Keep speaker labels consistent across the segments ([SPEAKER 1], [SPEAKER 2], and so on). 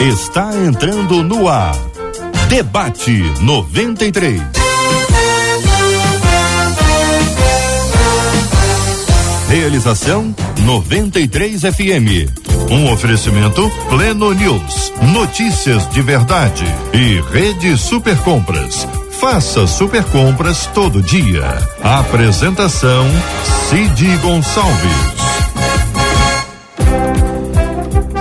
[SPEAKER 1] está entrando no ar. Debate 93. Realização 93 FM. Um oferecimento Pleno News. Notícias de verdade. E Rede Super Compras. Faça super compras todo dia. Apresentação Cid Gonçalves.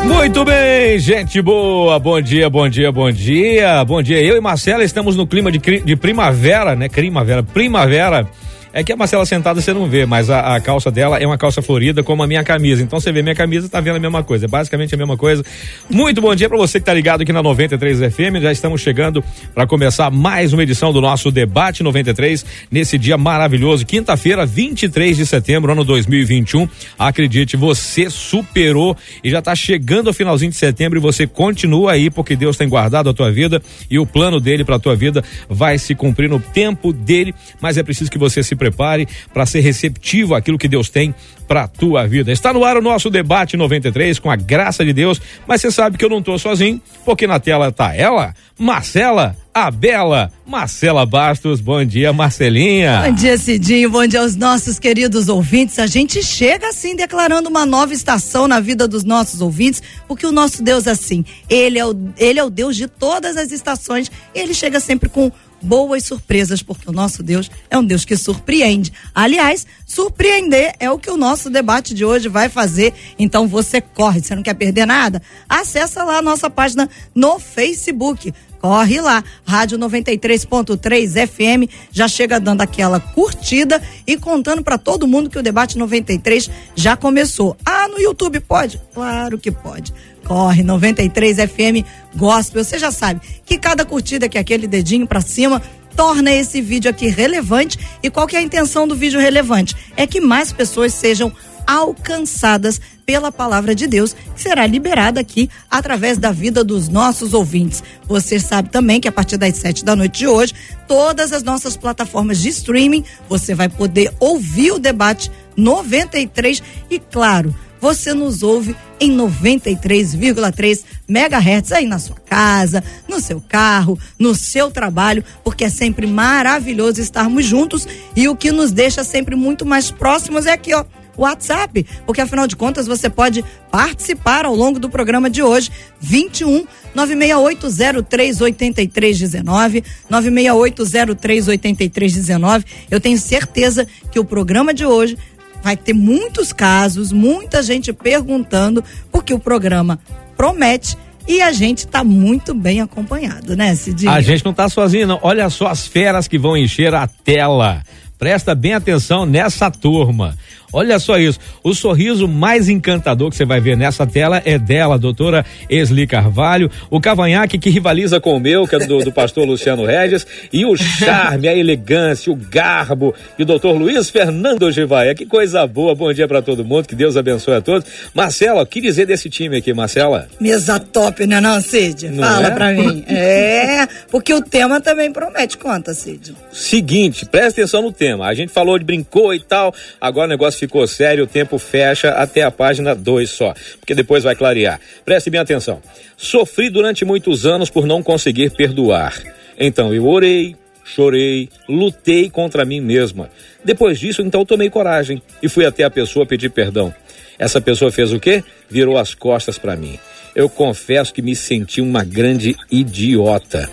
[SPEAKER 2] Muito bem, gente boa. Bom dia, bom dia, bom dia. Bom dia. Eu e Marcela estamos no clima de, de primavera, né? Primavera, primavera é que a Marcela sentada você não vê, mas a, a, calça dela é uma calça florida como a minha camisa. Então você vê minha camisa, tá vendo a mesma coisa. É basicamente a mesma coisa. Muito bom dia para você que tá ligado aqui na 93 FM. Já estamos chegando para começar mais uma edição do nosso Debate 93 nesse dia maravilhoso, quinta-feira, 23 de setembro, ano 2021. Acredite, você superou e já tá chegando ao finalzinho de setembro e você continua aí porque Deus tem guardado a tua vida e o plano dele para tua vida vai se cumprir no tempo dele, mas é preciso que você se prepare para ser receptivo àquilo que Deus tem para tua vida. Está no ar o nosso debate 93 com a graça de Deus, mas você sabe que eu não estou sozinho, porque na tela tá ela, Marcela, a bela Marcela Bastos. Bom dia, Marcelinha.
[SPEAKER 3] Bom dia, Cidinho. Bom dia aos nossos queridos ouvintes. A gente chega assim declarando uma nova estação na vida dos nossos ouvintes, porque o nosso Deus assim, ele é o, ele é o Deus de todas as estações, ele chega sempre com boas surpresas, porque o nosso Deus é um Deus que surpreende. Aliás, surpreender é o que o nosso debate de hoje vai fazer. Então você corre, você não quer perder nada? Acessa lá a nossa página no Facebook. Corre lá, Rádio 93.3 FM, já chega dando aquela curtida e contando para todo mundo que o debate 93 já começou. Ah, no YouTube pode? Claro que pode corre 93 FM Gospel. Você já sabe que cada curtida que é aquele dedinho para cima torna esse vídeo aqui relevante. E qual que é a intenção do vídeo relevante? É que mais pessoas sejam alcançadas pela palavra de Deus, que será liberada aqui através da vida dos nossos ouvintes. Você sabe também que a partir das sete da noite de hoje, todas as nossas plataformas de streaming, você vai poder ouvir o debate 93 e, claro, você nos ouve em 93,3 megahertz aí na sua casa, no seu carro, no seu trabalho, porque é sempre maravilhoso estarmos juntos e o que nos deixa sempre muito mais próximos é aqui, ó. WhatsApp, porque afinal de contas você pode participar ao longo do programa de hoje, 21 968038319, 968038319. Eu tenho certeza que o programa de hoje vai ter muitos casos, muita gente perguntando, porque o programa promete e a gente está muito bem acompanhado, né, Cidinho?
[SPEAKER 2] A gente não está sozinho, não. Olha só as feras que vão encher a tela. Presta bem atenção nessa turma. Olha só isso. O sorriso mais encantador que você vai ver nessa tela é dela, doutora Esli Carvalho. O cavanhaque que rivaliza com o meu, que é do, do pastor Luciano Regis. E o charme, a elegância, o garbo. E o doutor Luiz Fernando Givaia. Que coisa boa. Bom dia para todo mundo. Que Deus abençoe a todos. Marcela, o que dizer desse time aqui, Marcela?
[SPEAKER 3] Mesa top, né não, Cid? Não Fala é? pra mim. É, porque o tema também promete. Conta, Cid.
[SPEAKER 2] Seguinte, presta atenção no tema. A gente falou de brincou e tal. Agora o negócio ficou sério, o tempo fecha até a página 2 só, porque depois vai clarear. Preste bem atenção. Sofri durante muitos anos por não conseguir perdoar. Então eu orei, chorei, lutei contra mim mesma. Depois disso, então tomei coragem e fui até a pessoa pedir perdão. Essa pessoa fez o quê? Virou as costas para mim. Eu confesso que me senti uma grande idiota.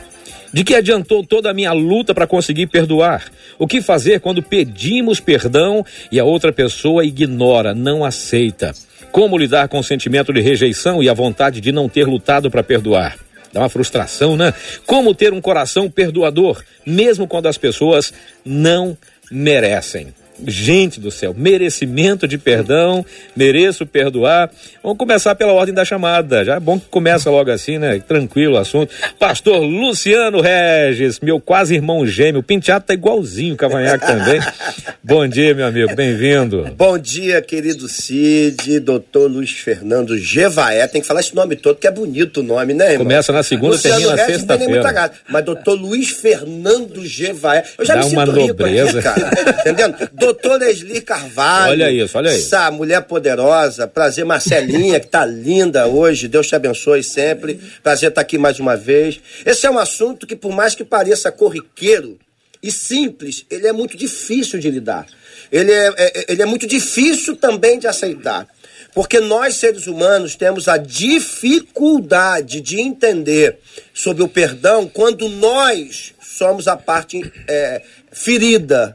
[SPEAKER 2] De que adiantou toda a minha luta para conseguir perdoar? O que fazer quando pedimos perdão e a outra pessoa ignora, não aceita? Como lidar com o sentimento de rejeição e a vontade de não ter lutado para perdoar? Dá uma frustração, né? Como ter um coração perdoador, mesmo quando as pessoas não merecem? Gente do céu, merecimento de perdão, mereço perdoar. Vamos começar pela ordem da chamada. Já é bom que começa logo assim, né? Tranquilo o assunto. Pastor Luciano Regis, meu quase irmão gêmeo. O penteado tá igualzinho o Cavanhaque também. bom dia, meu amigo, bem-vindo.
[SPEAKER 4] Bom dia, querido Cid, doutor Luiz Fernando Gevaé. Tem que falar esse nome todo, que é bonito o nome, né, irmão?
[SPEAKER 2] Começa na segunda, Luciano termina na sexta-feira.
[SPEAKER 4] Mas doutor Luiz Fernando Gevaé.
[SPEAKER 2] Eu já Dá me sinto rico aqui,
[SPEAKER 4] cara. Entendendo? Doutora Esli Carvalho.
[SPEAKER 2] Olha isso, olha isso.
[SPEAKER 4] Essa mulher poderosa. Prazer, Marcelinha, que tá linda hoje. Deus te abençoe sempre. Prazer estar aqui mais uma vez. Esse é um assunto que, por mais que pareça corriqueiro e simples, ele é muito difícil de lidar. Ele é, é ele é muito difícil também de aceitar. Porque nós, seres humanos, temos a dificuldade de entender sobre o perdão quando nós somos a parte é, ferida,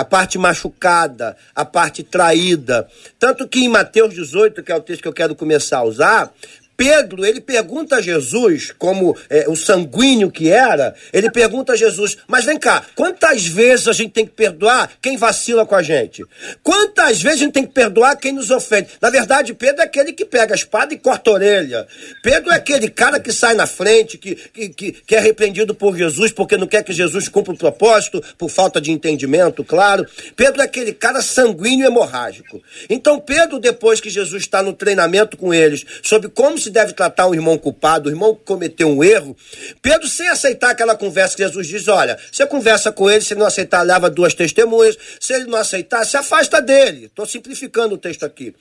[SPEAKER 4] a parte machucada, a parte traída. Tanto que em Mateus 18, que é o texto que eu quero começar a usar, Pedro, ele pergunta a Jesus, como é, o sanguíneo que era, ele pergunta a Jesus, mas vem cá, quantas vezes a gente tem que perdoar quem vacila com a gente? Quantas vezes a gente tem que perdoar quem nos ofende? Na verdade, Pedro é aquele que pega a espada e corta a orelha. Pedro é aquele cara que sai na frente, que, que, que, que é repreendido por Jesus porque não quer que Jesus cumpra o propósito, por falta de entendimento, claro. Pedro é aquele cara sanguíneo e hemorrágico. Então, Pedro, depois que Jesus está no treinamento com eles, sobre como se deve tratar um irmão culpado, o irmão que cometeu um erro. Pedro, sem aceitar aquela conversa que Jesus diz: olha, você conversa com ele, se ele não aceitar, leva duas testemunhas, se ele não aceitar, se afasta dele. Estou simplificando o texto aqui.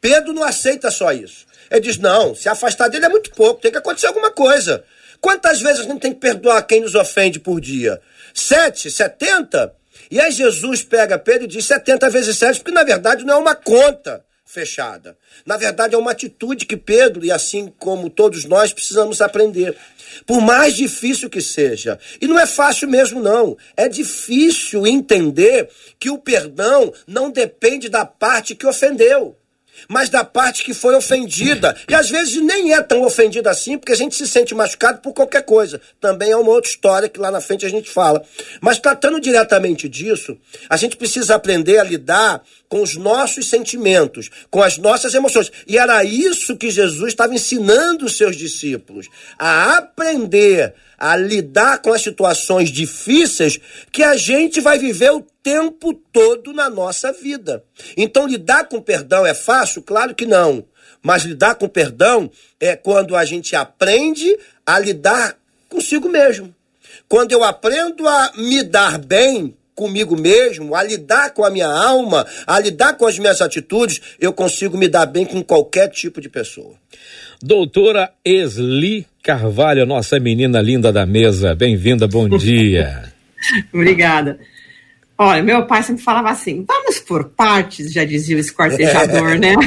[SPEAKER 4] Pedro não aceita só isso. Ele diz: não, se afastar dele é muito pouco, tem que acontecer alguma coisa. Quantas vezes a gente tem que perdoar quem nos ofende por dia? Sete? Setenta? E aí Jesus pega Pedro e diz 70 vezes 7, porque na verdade não é uma conta fechada. Na verdade, é uma atitude que Pedro, e assim como todos nós, precisamos aprender. Por mais difícil que seja. E não é fácil mesmo, não. É difícil entender que o perdão não depende da parte que ofendeu mas da parte que foi ofendida. E às vezes nem é tão ofendida assim, porque a gente se sente machucado por qualquer coisa. Também é uma outra história que lá na frente a gente fala. Mas tratando diretamente disso, a gente precisa aprender a lidar com os nossos sentimentos, com as nossas emoções. E era isso que Jesus estava ensinando os seus discípulos, a aprender a lidar com as situações difíceis que a gente vai viver o tempo todo na nossa vida. Então, lidar com perdão é fácil? Claro que não. Mas lidar com perdão é quando a gente aprende a lidar consigo mesmo. Quando eu aprendo a me dar bem comigo mesmo, a lidar com a minha alma, a lidar com as minhas atitudes, eu consigo me dar bem com qualquer tipo de pessoa.
[SPEAKER 2] Doutora Esli Carvalho, nossa menina linda da mesa, bem-vinda, bom dia.
[SPEAKER 5] Obrigada. Olha, meu pai sempre falava assim: vamos por partes, já dizia o esquartejador, né?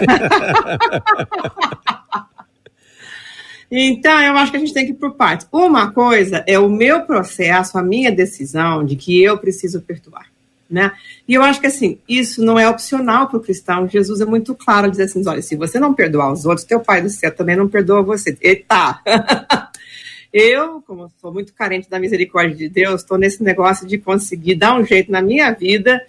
[SPEAKER 5] então, eu acho que a gente tem que ir por partes. Uma coisa é o meu processo, a minha decisão de que eu preciso perdoar. Né? E eu acho que assim, isso não é opcional para o cristão. Jesus é muito claro dizer assim: olha, se você não perdoar os outros, teu pai do céu também não perdoa você. Eita! eu, como sou muito carente da misericórdia de Deus, estou nesse negócio de conseguir dar um jeito na minha vida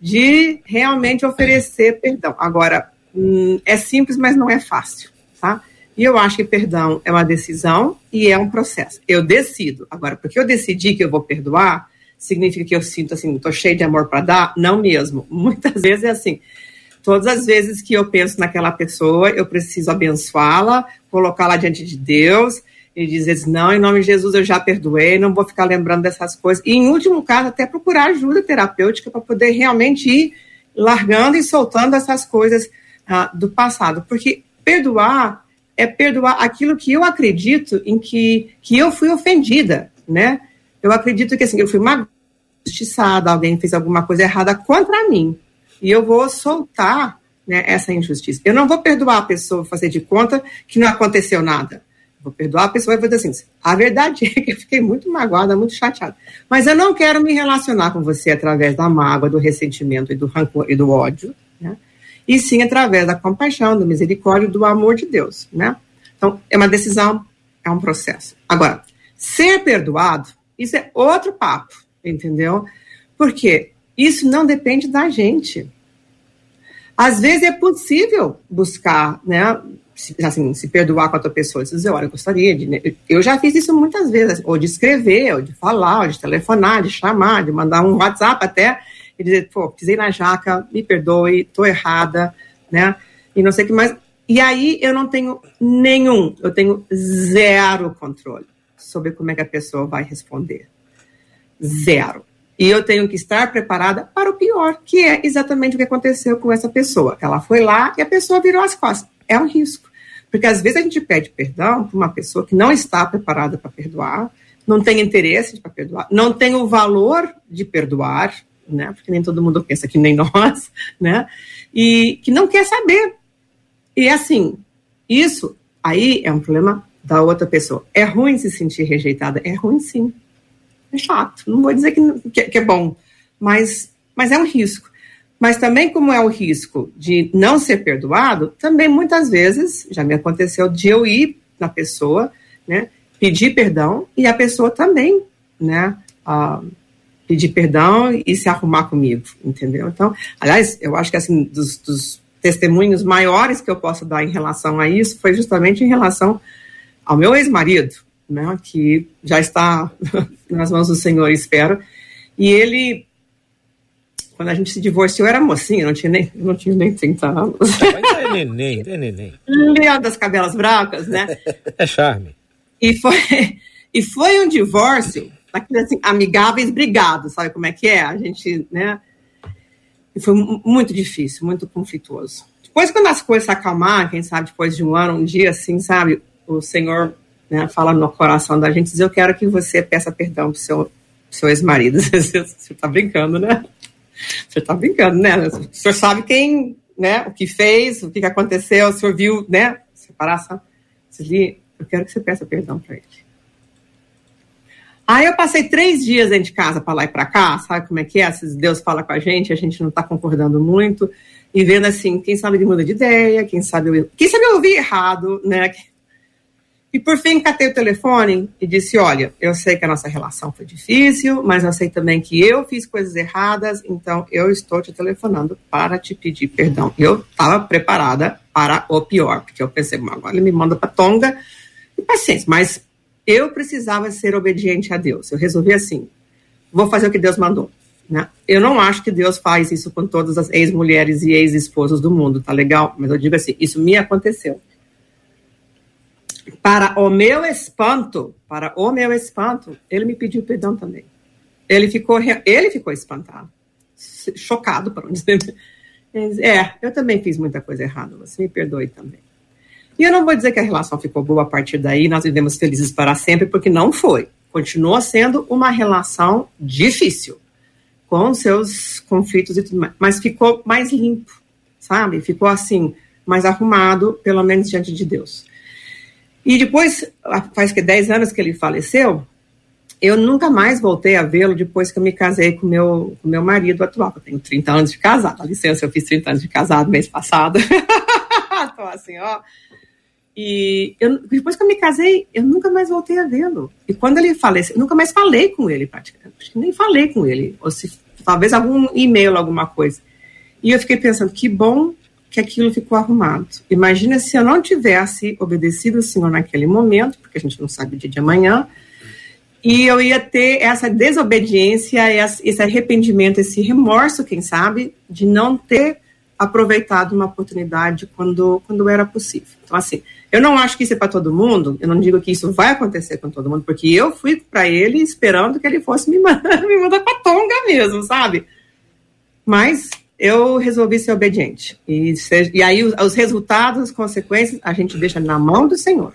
[SPEAKER 5] de realmente oferecer perdão. Agora, hum, é simples, mas não é fácil, tá? E eu acho que perdão é uma decisão e é um processo. Eu decido. Agora, porque eu decidi que eu vou perdoar, significa que eu sinto assim, estou cheio de amor para dar? Não mesmo. Muitas vezes é assim. Todas as vezes que eu penso naquela pessoa, eu preciso abençoá-la, colocá-la diante de Deus e dizer não, em nome de Jesus eu já perdoei, não vou ficar lembrando dessas coisas. E, em último caso, até procurar ajuda terapêutica para poder realmente ir largando e soltando essas coisas ah, do passado. Porque perdoar é perdoar aquilo que eu acredito em que, que eu fui ofendida, né? Eu acredito que assim, eu fui injustiçada, alguém fez alguma coisa errada contra mim. E eu vou soltar né, essa injustiça. Eu não vou perdoar a pessoa, fazer de conta que não aconteceu nada. Vou perdoar a pessoa vou dizer assim: a verdade é que eu fiquei muito magoada, muito chateada. Mas eu não quero me relacionar com você através da mágoa, do ressentimento e do rancor e do ódio, né? E sim através da compaixão, da misericórdia e do amor de Deus, né? Então, é uma decisão, é um processo. Agora, ser perdoado isso é outro papo, entendeu? Porque isso não depende da gente. Às vezes é possível buscar, né? Se, assim, se perdoar com a outra pessoa, dizer, olha, eu gostaria de. Né? Eu já fiz isso muitas vezes, ou de escrever, ou de falar, ou de telefonar, de chamar, de mandar um WhatsApp até, e dizer, pô, pisei na jaca, me perdoe, tô errada, né? E não sei o que mais. E aí eu não tenho nenhum, eu tenho zero controle sobre como é que a pessoa vai responder. Zero. E eu tenho que estar preparada para o pior, que é exatamente o que aconteceu com essa pessoa. Ela foi lá e a pessoa virou as costas. É um risco. Porque às vezes a gente pede perdão para uma pessoa que não está preparada para perdoar, não tem interesse para perdoar, não tem o valor de perdoar, né? Porque nem todo mundo pensa que nem nós, né? E que não quer saber. E assim, isso aí é um problema da outra pessoa. É ruim se sentir rejeitada? É ruim sim. É chato. Não vou dizer que, que, que é bom, mas, mas é um risco. Mas também, como é o risco de não ser perdoado, também muitas vezes já me aconteceu de eu ir na pessoa, né, pedir perdão e a pessoa também, né, uh, pedir perdão e se arrumar comigo, entendeu? Então, aliás, eu acho que assim dos, dos testemunhos maiores que eu posso dar em relação a isso foi justamente em relação ao meu ex-marido, né, que já está nas mãos do Senhor, espero. E ele, quando a gente se divorciou, era mocinha, não tinha nem, não tinha nem 30 anos.
[SPEAKER 2] É neném, é neném.
[SPEAKER 5] Leão das cabelas brancas, né?
[SPEAKER 2] É charme.
[SPEAKER 5] E foi, e foi um divórcio daqueles assim, amigáveis brigados, sabe como é que é? A gente, né? E foi muito difícil, muito conflituoso. Depois, quando as coisas se acalmar, quem sabe depois de um ano, um dia, assim, sabe, o Senhor né, fala no coração da gente, diz, eu quero que você peça perdão pro seu, seu ex-marido. Você está brincando, né? Você está brincando, né? O senhor sabe quem, né, o que fez, o que aconteceu, o senhor viu, né, separação. Eu quero que você peça perdão para ele. Aí eu passei três dias dentro de casa para lá e para cá, sabe como é que é? Se Deus fala com a gente, a gente não está concordando muito, e vendo assim, quem sabe ele muda de ideia, quem sabe, quem sabe eu ouvi errado, né? E por fim, catei o telefone e disse: Olha, eu sei que a nossa relação foi difícil, mas eu sei também que eu fiz coisas erradas, então eu estou te telefonando para te pedir perdão. Eu estava preparada para o pior, porque eu pensei: agora ele me manda para Tonga, e paciência, mas eu precisava ser obediente a Deus. Eu resolvi assim: vou fazer o que Deus mandou. Né? Eu não acho que Deus faz isso com todas as ex-mulheres e ex-esposas do mundo, tá legal? Mas eu digo assim: isso me aconteceu. Para o meu espanto, para o meu espanto, ele me pediu perdão também. Ele ficou, ele ficou espantado, chocado, para dizer. É, eu também fiz muita coisa errada, você me perdoe também. E eu não vou dizer que a relação ficou boa a partir daí, nós vivemos felizes para sempre, porque não foi. Continua sendo uma relação difícil, com seus conflitos e tudo mais, mas ficou mais limpo, sabe? Ficou assim, mais arrumado, pelo menos diante de Deus. E depois, faz que 10 anos que ele faleceu, eu nunca mais voltei a vê-lo depois que eu me casei com meu, o meu marido atual. Eu tenho 30 anos de casado, dá licença, eu fiz 30 anos de casado mês passado. Tô assim, ó. E eu, depois que eu me casei, eu nunca mais voltei a vê-lo. E quando ele faleceu, eu nunca mais falei com ele, praticamente. Nem falei com ele. Ou se talvez algum e-mail, alguma coisa. E eu fiquei pensando, que bom que aquilo ficou arrumado. Imagina se eu não tivesse obedecido o Senhor naquele momento, porque a gente não sabe o dia de amanhã, e eu ia ter essa desobediência, esse arrependimento, esse remorso, quem sabe, de não ter aproveitado uma oportunidade quando, quando era possível. Então, assim, eu não acho que isso é para todo mundo, eu não digo que isso vai acontecer com todo mundo, porque eu fui para ele esperando que ele fosse me mandar, me mandar para Tonga mesmo, sabe? Mas eu resolvi ser obediente. E, e aí os, os resultados, as consequências, a gente deixa na mão do Senhor.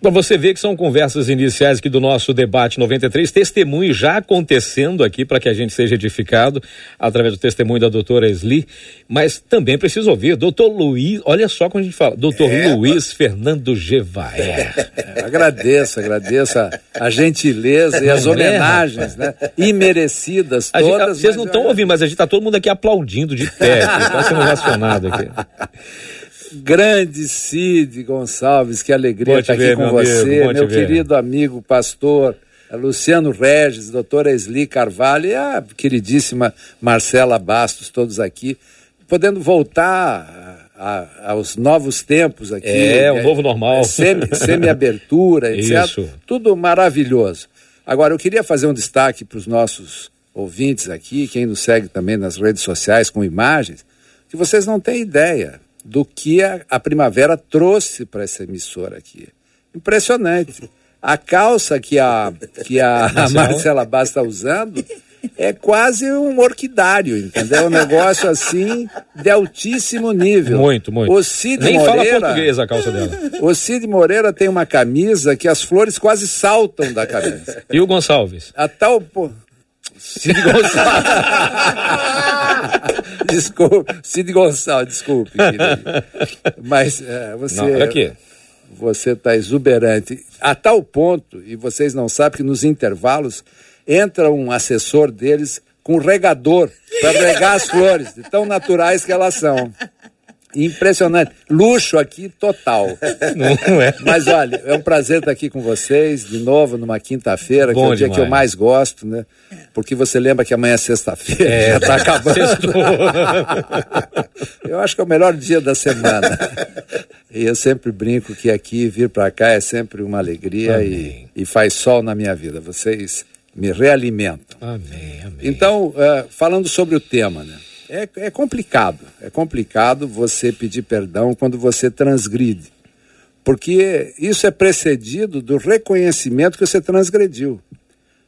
[SPEAKER 2] Para você ver que são conversas iniciais aqui do nosso debate 93, testemunho já acontecendo aqui para que a gente seja edificado através do testemunho da doutora Esli, mas também preciso ouvir, doutor Luiz, olha só como a gente fala, doutor é, Luiz Fernando Gevaer.
[SPEAKER 6] É, agradeço, agradeço a, a gentileza e as é. homenagens, né? Imerecidas todas.
[SPEAKER 2] Gente, vocês não estão ouvindo, mas a gente está todo mundo aqui aplaudindo de pé, está sendo racionado aqui.
[SPEAKER 6] Grande Cid Gonçalves, que alegria estar aqui com você, amigo, meu querido amigo pastor Luciano Regis, doutora Esli Carvalho e a queridíssima Marcela Bastos, todos aqui, podendo voltar a, a, aos novos tempos aqui.
[SPEAKER 2] É, o novo normal.
[SPEAKER 6] Semi-abertura, semi etc. Isso. Tudo maravilhoso. Agora, eu queria fazer um destaque para os nossos ouvintes aqui, quem nos segue também nas redes sociais com imagens, que vocês não têm ideia do que a, a primavera trouxe para essa emissora aqui. Impressionante. A calça que a, que a, a Marcela Bastos está usando é quase um orquidário, entendeu? Um negócio assim de altíssimo nível.
[SPEAKER 2] Muito, muito.
[SPEAKER 6] O Cid
[SPEAKER 2] Nem
[SPEAKER 6] Moreira,
[SPEAKER 2] fala português a calça dela.
[SPEAKER 6] O Cid Moreira tem uma camisa que as flores quase saltam da camisa.
[SPEAKER 2] E o Gonçalves?
[SPEAKER 6] A tal. Cid Gonçalves. desculpe, Cid Gonçalves, desculpe. Mas é, você.
[SPEAKER 2] Não, aqui.
[SPEAKER 6] Você está exuberante. A tal ponto, e vocês não sabem que nos intervalos entra um assessor deles com regador para regar as flores, de tão naturais que elas são. Impressionante. Luxo aqui total.
[SPEAKER 2] Não é.
[SPEAKER 6] Mas olha, é um prazer estar aqui com vocês de novo numa quinta-feira, que é o dia que eu mais gosto, né? Porque você lembra que amanhã é sexta-feira, é, já está acabando. eu acho que é o melhor dia da semana. E eu sempre brinco que aqui vir para cá é sempre uma alegria e, e faz sol na minha vida. Vocês me realimentam.
[SPEAKER 2] Amém, amém.
[SPEAKER 6] Então, uh, falando sobre o tema, né? É, é complicado. É complicado você pedir perdão quando você transgride. Porque isso é precedido do reconhecimento que você transgrediu.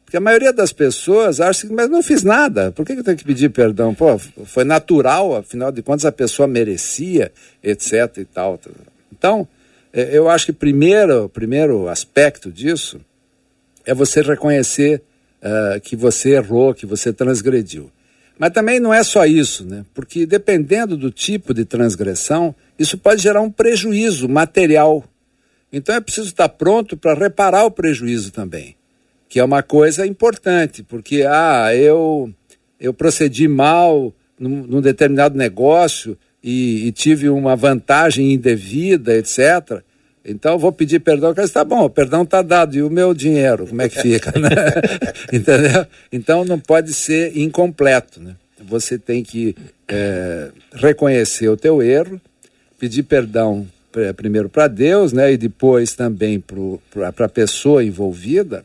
[SPEAKER 6] Porque a maioria das pessoas acha que, mas não fiz nada, por que eu tenho que pedir perdão? Pô, foi natural, afinal de contas a pessoa merecia, etc e tal. Então, é, eu acho que primeiro, o primeiro aspecto disso é você reconhecer uh, que você errou, que você transgrediu. Mas também não é só isso, né? Porque dependendo do tipo de transgressão, isso pode gerar um prejuízo material. Então é preciso estar pronto para reparar o prejuízo também, que é uma coisa importante, porque ah, eu eu procedi mal num, num determinado negócio e, e, tive uma vantagem indevida, etc. Então vou pedir perdão, que está bom, o perdão está dado, e o meu dinheiro, como é que fica, né? Entendeu? Então não pode ser incompleto, né? Você tem que é, reconhecer o teu erro, pedir perdão primeiro para Deus, né? E depois também para a pessoa envolvida.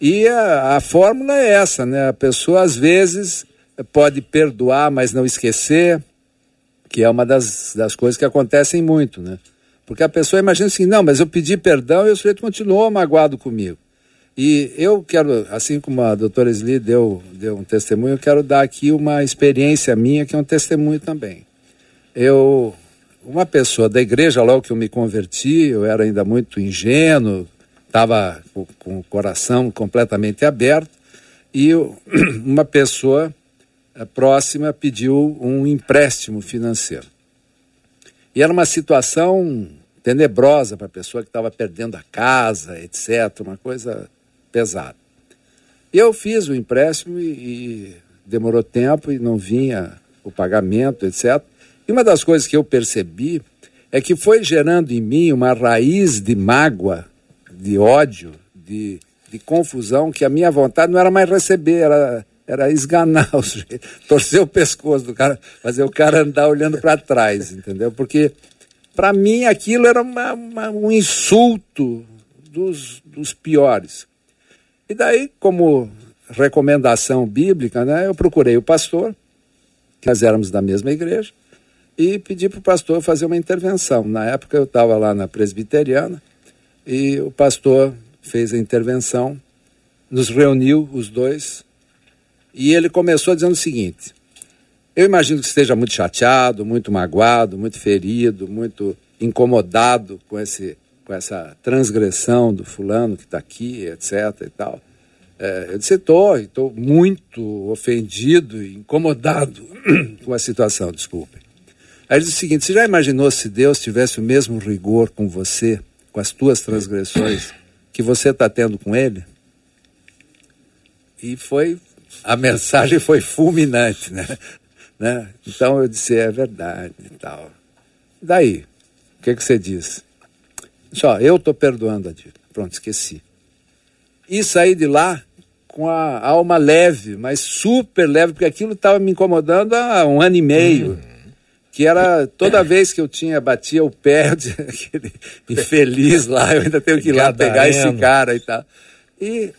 [SPEAKER 6] E a, a fórmula é essa, né? A pessoa às vezes pode perdoar, mas não esquecer, que é uma das, das coisas que acontecem muito, né? Porque a pessoa imagina assim, não, mas eu pedi perdão e o sujeito continuou magoado comigo. E eu quero, assim como a doutora Sli deu, deu um testemunho, eu quero dar aqui uma experiência minha, que é um testemunho também. Eu, uma pessoa da igreja, logo que eu me converti, eu era ainda muito ingênuo, estava com, com, o coração completamente aberto, e eu, uma pessoa eh, próxima pediu um empréstimo financeiro. E era uma situação tenebrosa para a pessoa que estava perdendo a casa, etc., uma coisa pesada. Eu fiz o empréstimo e, e demorou tempo e não vinha o pagamento, etc. E uma das coisas que eu percebi é que foi gerando em mim uma raiz de mágoa, de ódio, de, de confusão, que a minha vontade não era mais receber, era era esganar o sujeito, torcer o pescoço do cara, fazer o cara andar olhando para trás, entendeu? Porque para mim aquilo era uma, uma, um insulto dos, dos piores. E daí, como recomendação bíblica, né, eu procurei o pastor, que nós éramos da mesma igreja, e pedi para o pastor fazer uma intervenção. Na época eu estava lá na presbiteriana e o pastor fez a intervenção, nos reuniu os dois e ele começou dizendo o seguinte: Eu imagino que esteja muito chateado, muito magoado, muito ferido, muito incomodado com, esse, com essa transgressão do fulano que está aqui, etc. e tal. É, eu disse: Estou, estou muito ofendido e incomodado com a situação, desculpe. Aí ele disse o seguinte: Você já imaginou se Deus tivesse o mesmo rigor com você, com as tuas transgressões, que você está tendo com ele? E foi a mensagem foi fulminante, né? Né? Então eu disse, é verdade e tal. Daí, o que, que você diz? Só, eu estou perdoando a Deus. Pronto, esqueci. E saí de lá com a alma leve, mas super leve, porque aquilo estava me incomodando há um ano e meio. Hum. Que era toda vez que eu tinha, batia o pé, aquele infeliz lá, eu ainda tenho que ir lá pegar esse cara e tal. E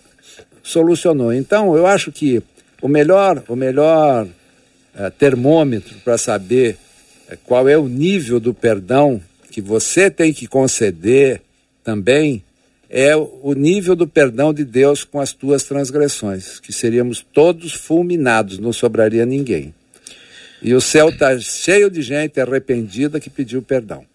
[SPEAKER 6] solucionou. Então, eu acho que o melhor, o melhor é, termômetro para saber é, qual é o nível do perdão que você tem que conceder também é o nível do perdão de Deus com as tuas transgressões, que seríamos todos fulminados, não sobraria ninguém. E o céu está cheio de gente arrependida que pediu perdão.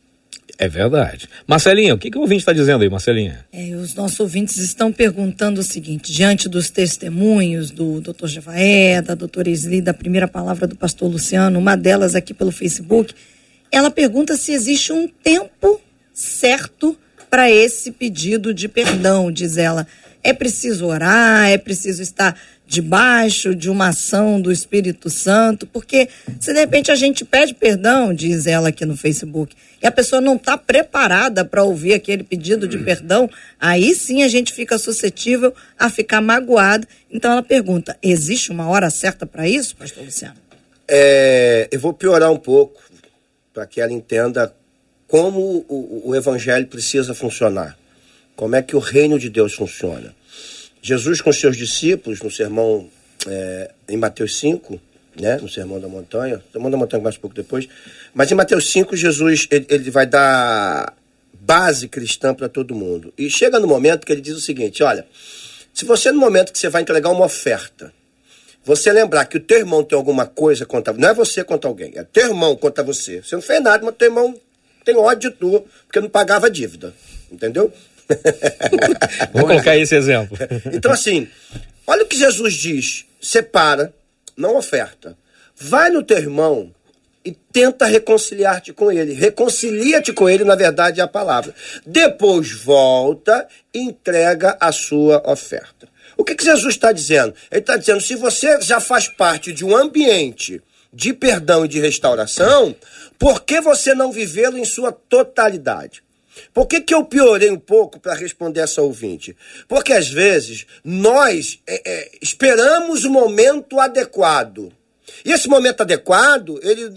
[SPEAKER 2] É verdade. Marcelinha, o que, que o ouvinte está dizendo aí, Marcelinha?
[SPEAKER 3] É, os nossos ouvintes estão perguntando o seguinte: diante dos testemunhos do doutor Jevaé, da doutora Isli, da primeira palavra do pastor Luciano, uma delas aqui pelo Facebook, ela pergunta se existe um tempo certo para esse pedido de perdão, diz ela. É preciso orar, é preciso estar debaixo de uma ação do Espírito Santo, porque se de repente a gente pede perdão, diz ela aqui no Facebook, e a pessoa não está preparada para ouvir aquele pedido de perdão, aí sim a gente fica suscetível a ficar magoado. Então ela pergunta: existe uma hora certa para isso, Pastor Luciano?
[SPEAKER 4] É, eu vou piorar um pouco para que ela entenda como o, o evangelho precisa funcionar, como é que o reino de Deus funciona. Jesus com seus discípulos, no sermão é, em Mateus 5, né, no Sermão da Montanha, Sermão da Montanha mais pouco depois, mas em Mateus 5, Jesus ele, ele vai dar base cristã para todo mundo. E chega no momento que ele diz o seguinte: olha, se você no momento que você vai entregar uma oferta, você lembrar que o teu irmão tem alguma coisa contra não é você contra alguém, é teu irmão contra você. Você não fez nada, mas teu irmão tem ódio tu, porque não pagava dívida. Entendeu?
[SPEAKER 2] Vou colocar esse exemplo.
[SPEAKER 4] Então, assim, olha o que Jesus diz: separa, não oferta. Vai no teu irmão e tenta reconciliar-te com ele. Reconcilia-te com ele, na verdade, é a palavra. Depois volta e entrega a sua oferta. O que, que Jesus está dizendo? Ele está dizendo: se você já faz parte de um ambiente de perdão e de restauração, por que você não vivê-lo em sua totalidade? Por que, que eu piorei um pouco para responder essa ouvinte? Porque às vezes nós é, é, esperamos o momento adequado. E esse momento adequado, ele,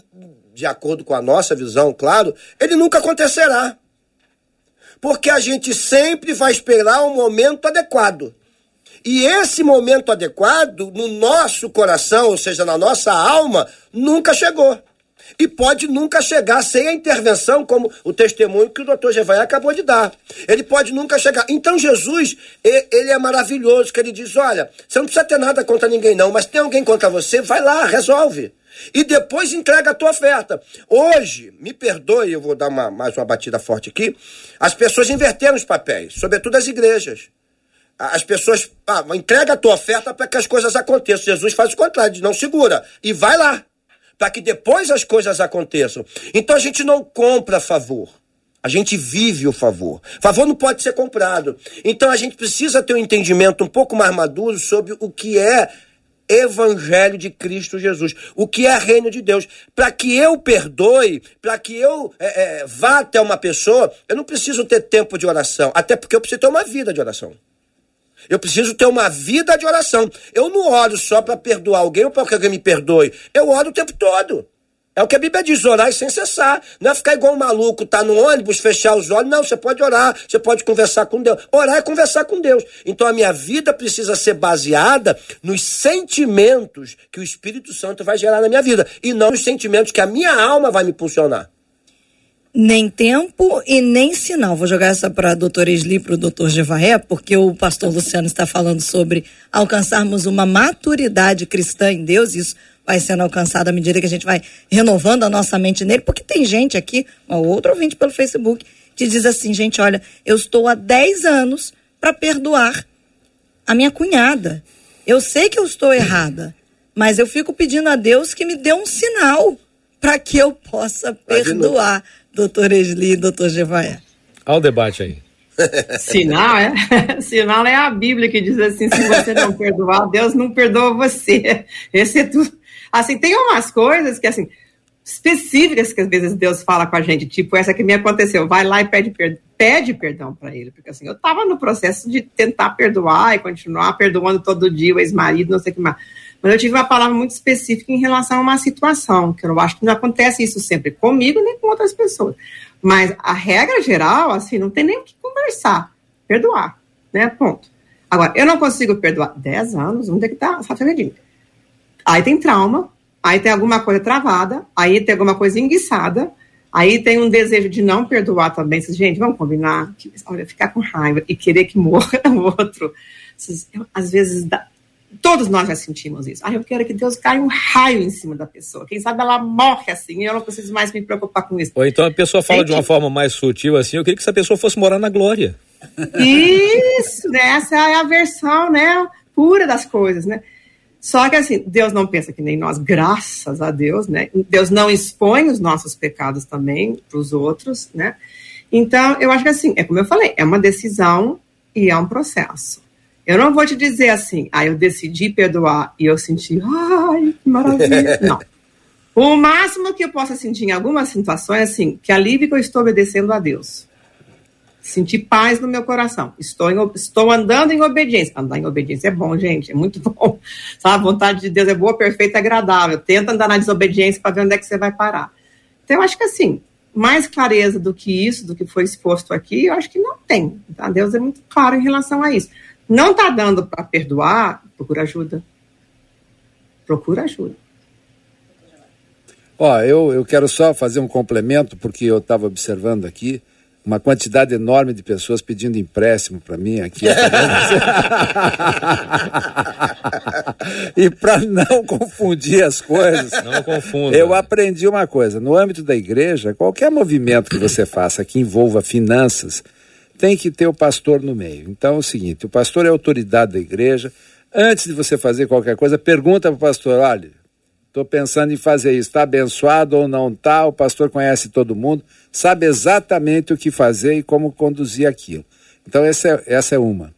[SPEAKER 4] de acordo com a nossa visão, claro, ele nunca acontecerá. Porque a gente sempre vai esperar o um momento adequado. E esse momento adequado, no nosso coração, ou seja, na nossa alma, nunca chegou e pode nunca chegar sem a intervenção, como o testemunho que o doutor Jevaé acabou de dar. Ele pode nunca chegar. Então Jesus, ele é maravilhoso, que ele diz, olha, você não precisa ter nada contra ninguém não, mas tem alguém contra você, vai lá, resolve. E depois entrega a tua oferta. Hoje, me perdoe, eu vou dar uma, mais uma batida forte aqui, as pessoas inverteram os papéis, sobretudo as igrejas. As pessoas, ah, entrega a tua oferta para que as coisas aconteçam. Jesus faz o contrário, diz, não segura. E vai lá para que depois as coisas aconteçam. Então a gente não compra favor. A gente vive o favor. Favor não pode ser comprado. Então a gente precisa ter um entendimento um pouco mais maduro sobre o que é Evangelho de Cristo Jesus, o que é reino de Deus. Para que eu perdoe, para que eu é, é, vá até uma pessoa, eu não preciso ter tempo de oração, até porque eu preciso ter uma vida de oração. Eu preciso ter uma vida de oração. Eu não oro só para perdoar alguém ou para que alguém me perdoe. Eu oro o tempo todo. É o que a Bíblia diz, orar sem cessar. Não é ficar igual um maluco, tá no ônibus, fechar os olhos. Não, você pode orar, você pode conversar com Deus. Orar é conversar com Deus. Então a minha vida precisa ser baseada nos sentimentos que o Espírito Santo vai gerar na minha vida. E não nos sentimentos que a minha alma vai me impulsionar
[SPEAKER 3] nem tempo e nem sinal. Vou jogar essa para a doutora Esli, para o doutor Gevaé, porque o pastor Luciano está falando sobre alcançarmos uma maturidade cristã em Deus. Isso vai sendo alcançado à medida que a gente vai renovando a nossa mente nele, porque tem gente aqui, uma outra ouvinte pelo Facebook, que diz assim, gente, olha, eu estou há 10 anos para perdoar a minha cunhada. Eu sei que eu estou errada, mas eu fico pedindo a Deus que me dê um sinal para que eu possa perdoar doutor Esli e doutor Gevaé.
[SPEAKER 2] Olha o debate aí.
[SPEAKER 5] Sinal, é? Sinal é a Bíblia que diz assim: se você não perdoar, Deus não perdoa você. Esse é tudo. Assim, tem umas coisas que, assim, específicas que às vezes Deus fala com a gente, tipo essa que me aconteceu, vai lá e pede, per pede perdão para ele, porque assim, eu estava no processo de tentar perdoar e continuar perdoando todo dia o ex-marido, não sei o que mais. Mas eu tive uma palavra muito específica em relação a uma situação, que eu acho que não acontece isso sempre comigo nem com outras pessoas. Mas a regra geral, assim, não tem nem o que conversar. Perdoar, né? Ponto. Agora, eu não consigo perdoar 10 anos, onde é que tá essa mim? Aí tem trauma, aí tem alguma coisa travada, aí tem alguma coisa enguiçada, Aí tem um desejo de não perdoar também. Gente, vamos combinar? Olha, ficar com raiva e querer que morra o outro. Às vezes, todos nós já sentimos isso. Ah, eu quero que Deus caia um raio em cima da pessoa. Quem sabe ela morre assim e eu não preciso mais me preocupar com isso.
[SPEAKER 2] Ou então a pessoa fala de uma forma mais sutil assim, eu queria que essa pessoa fosse morar na glória.
[SPEAKER 5] Isso, né? Essa é a versão, né, pura das coisas, né? Só que assim, Deus não pensa que nem nós, graças a Deus, né? Deus não expõe os nossos pecados também para os outros, né? Então, eu acho que assim, é como eu falei, é uma decisão e é um processo. Eu não vou te dizer assim, ah, eu decidi perdoar e eu senti, ai, que maravilha. não. O máximo que eu possa sentir em algumas situações, assim, que alívio que eu estou obedecendo a Deus. Sentir paz no meu coração. Estou, em, estou andando em obediência. Andar em obediência é bom, gente, é muito bom. Sabe? A vontade de Deus é boa, perfeita, agradável. Tenta andar na desobediência para ver onde é que você vai parar. Então, eu acho que assim, mais clareza do que isso, do que foi exposto aqui, eu acho que não tem. Tá? Deus é muito claro em relação a isso. Não está dando para perdoar, procura ajuda. Procura ajuda.
[SPEAKER 6] Ó, eu, eu quero só fazer um complemento, porque eu estava observando aqui uma quantidade enorme de pessoas pedindo empréstimo para mim aqui. e para não confundir as coisas,
[SPEAKER 2] não confunda.
[SPEAKER 6] eu aprendi uma coisa: no âmbito da igreja, qualquer movimento que você faça que envolva finanças, tem que ter o pastor no meio. Então é o seguinte: o pastor é autoridade da igreja. Antes de você fazer qualquer coisa, pergunta para o pastor: olha, estou pensando em fazer isso, está abençoado ou não está? O pastor conhece todo mundo sabe exatamente o que fazer e como conduzir aquilo. Então, essa é, essa é uma.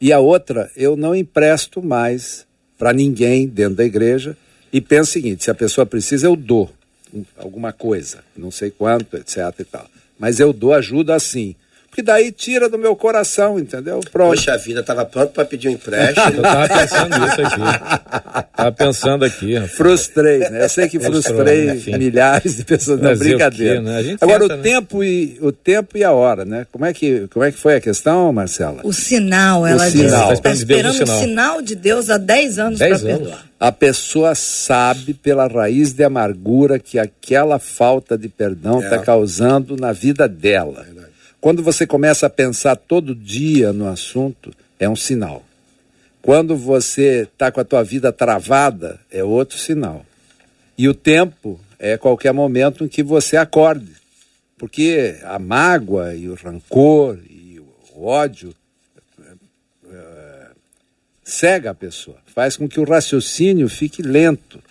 [SPEAKER 6] E a outra, eu não empresto mais para ninguém dentro da igreja e penso o seguinte: se a pessoa precisa, eu dou alguma coisa, não sei quanto, etc. e tal. Mas eu dou ajuda assim que daí tira do meu coração, entendeu?
[SPEAKER 4] Pronto. Poxa vida, tava pronto para pedir um empréstimo.
[SPEAKER 2] Eu tava pensando nisso aqui. Tava pensando aqui. Rapaz.
[SPEAKER 6] Frustrei, né? Eu sei que frustrei né? milhares de pessoas. Não, brincadeira. né? Agora, tenta, o, né? tempo e, o tempo e a hora, né? Como é, que, como é que foi a questão, Marcela?
[SPEAKER 3] O sinal, ela o disse. Sinal. Está esperando o sinal. sinal de Deus há 10 anos para perdoar.
[SPEAKER 6] A pessoa sabe pela raiz de amargura que aquela falta de perdão está é. causando na vida dela. É quando você começa a pensar todo dia no assunto, é um sinal. Quando você está com a tua vida travada, é outro sinal. E o tempo é qualquer momento em que você acorde. Porque a mágoa e o rancor e o ódio é, cega a pessoa, faz com que o raciocínio fique lento.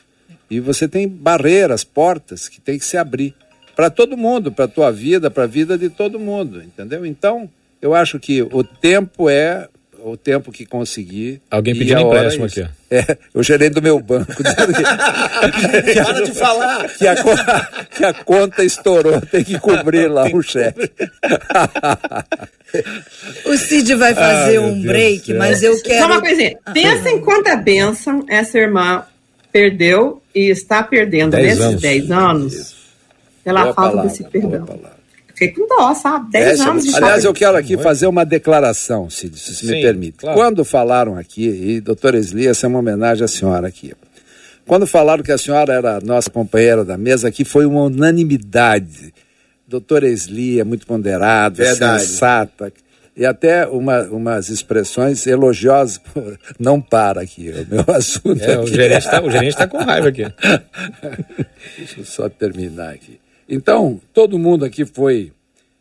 [SPEAKER 6] E você tem barreiras, portas que tem que se abrir para todo mundo, para a tua vida, para a vida de todo mundo, entendeu? Então, eu acho que o tempo é o tempo que consegui.
[SPEAKER 2] Alguém pediu um empréstimo aqui.
[SPEAKER 6] É, o gerente do meu banco.
[SPEAKER 4] Para de falar!
[SPEAKER 6] Que a, que a conta estourou, tem que cobrir lá o cheque.
[SPEAKER 3] o Cid vai fazer Ai, um break, mas eu quero. Só
[SPEAKER 5] uma coisinha. Pensa em quanta bênção essa irmã perdeu e está perdendo dez nesses 10 anos pela boa falta palavra, desse perdão. Fiquei com dó, sabe? Dez é, anos de
[SPEAKER 6] Aliás, eu quero aqui fazer uma declaração, Cid, se Sim, me permite. Claro. Quando falaram aqui, e doutora Esli, essa é uma homenagem à senhora aqui. Quando falaram que a senhora era nossa companheira da mesa aqui, foi uma unanimidade. Doutora Esli é muito ponderada, Verdade. sensata, e até uma, umas expressões elogiosas. Não para aqui, o meu assunto. É,
[SPEAKER 2] aqui. O gerente está tá com raiva aqui.
[SPEAKER 6] Deixa eu só terminar aqui. Então, todo mundo aqui foi,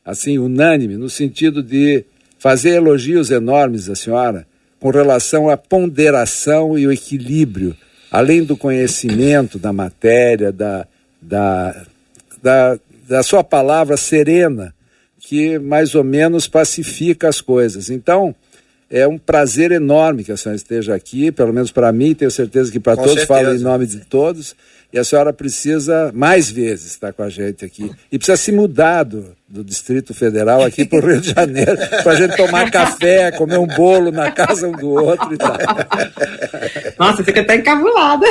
[SPEAKER 6] assim, unânime, no sentido de fazer elogios enormes à senhora com relação à ponderação e o equilíbrio, além do conhecimento da matéria, da, da, da, da sua palavra serena, que mais ou menos pacifica as coisas. Então, é um prazer enorme que a senhora esteja aqui, pelo menos para mim, tenho certeza que para todos, certeza. falo em nome de todos. E a senhora precisa mais vezes estar com a gente aqui. E precisa se mudar do, do Distrito Federal aqui para o Rio de Janeiro, para a gente tomar café, comer um bolo na casa um do outro e tal.
[SPEAKER 5] Nossa, fica até encabulada.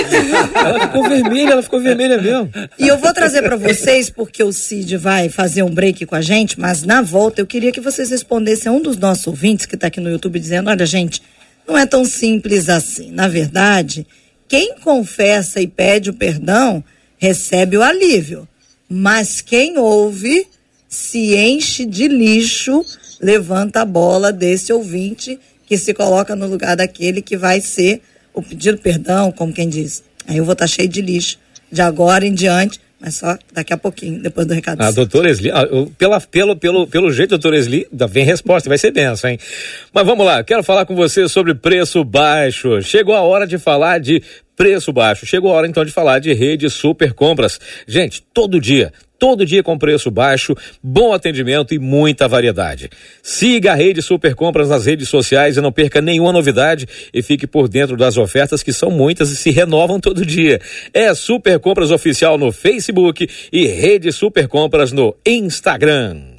[SPEAKER 2] Ela ficou vermelha, ela ficou vermelha mesmo.
[SPEAKER 3] E eu vou trazer para vocês, porque o Cid vai fazer um break com a gente, mas na volta eu queria que vocês respondessem a um dos nossos ouvintes que está aqui no YouTube dizendo: olha, gente, não é tão simples assim. Na verdade quem confessa e pede o perdão recebe o alívio. Mas quem ouve se enche de lixo, levanta a bola desse ouvinte que se coloca no lugar daquele que vai ser o pedido perdão, como quem diz. Aí eu vou estar tá cheio de lixo de agora em diante, mas só daqui a pouquinho, depois do recado.
[SPEAKER 2] Ah, doutor Esli, pela, pelo, pelo, pelo jeito, doutor Esli, vem resposta, vai ser benção, hein? Mas vamos lá, quero falar com você sobre preço baixo. Chegou a hora de falar de preço baixo. Chegou a hora então de falar de rede super compras. Gente, todo dia, todo dia com preço baixo, bom atendimento e muita variedade. Siga a Rede Super Compras nas redes sociais e não perca nenhuma novidade e fique por dentro das ofertas que são muitas e se renovam todo dia. É Super Compras Oficial no Facebook e Rede Super Compras no Instagram.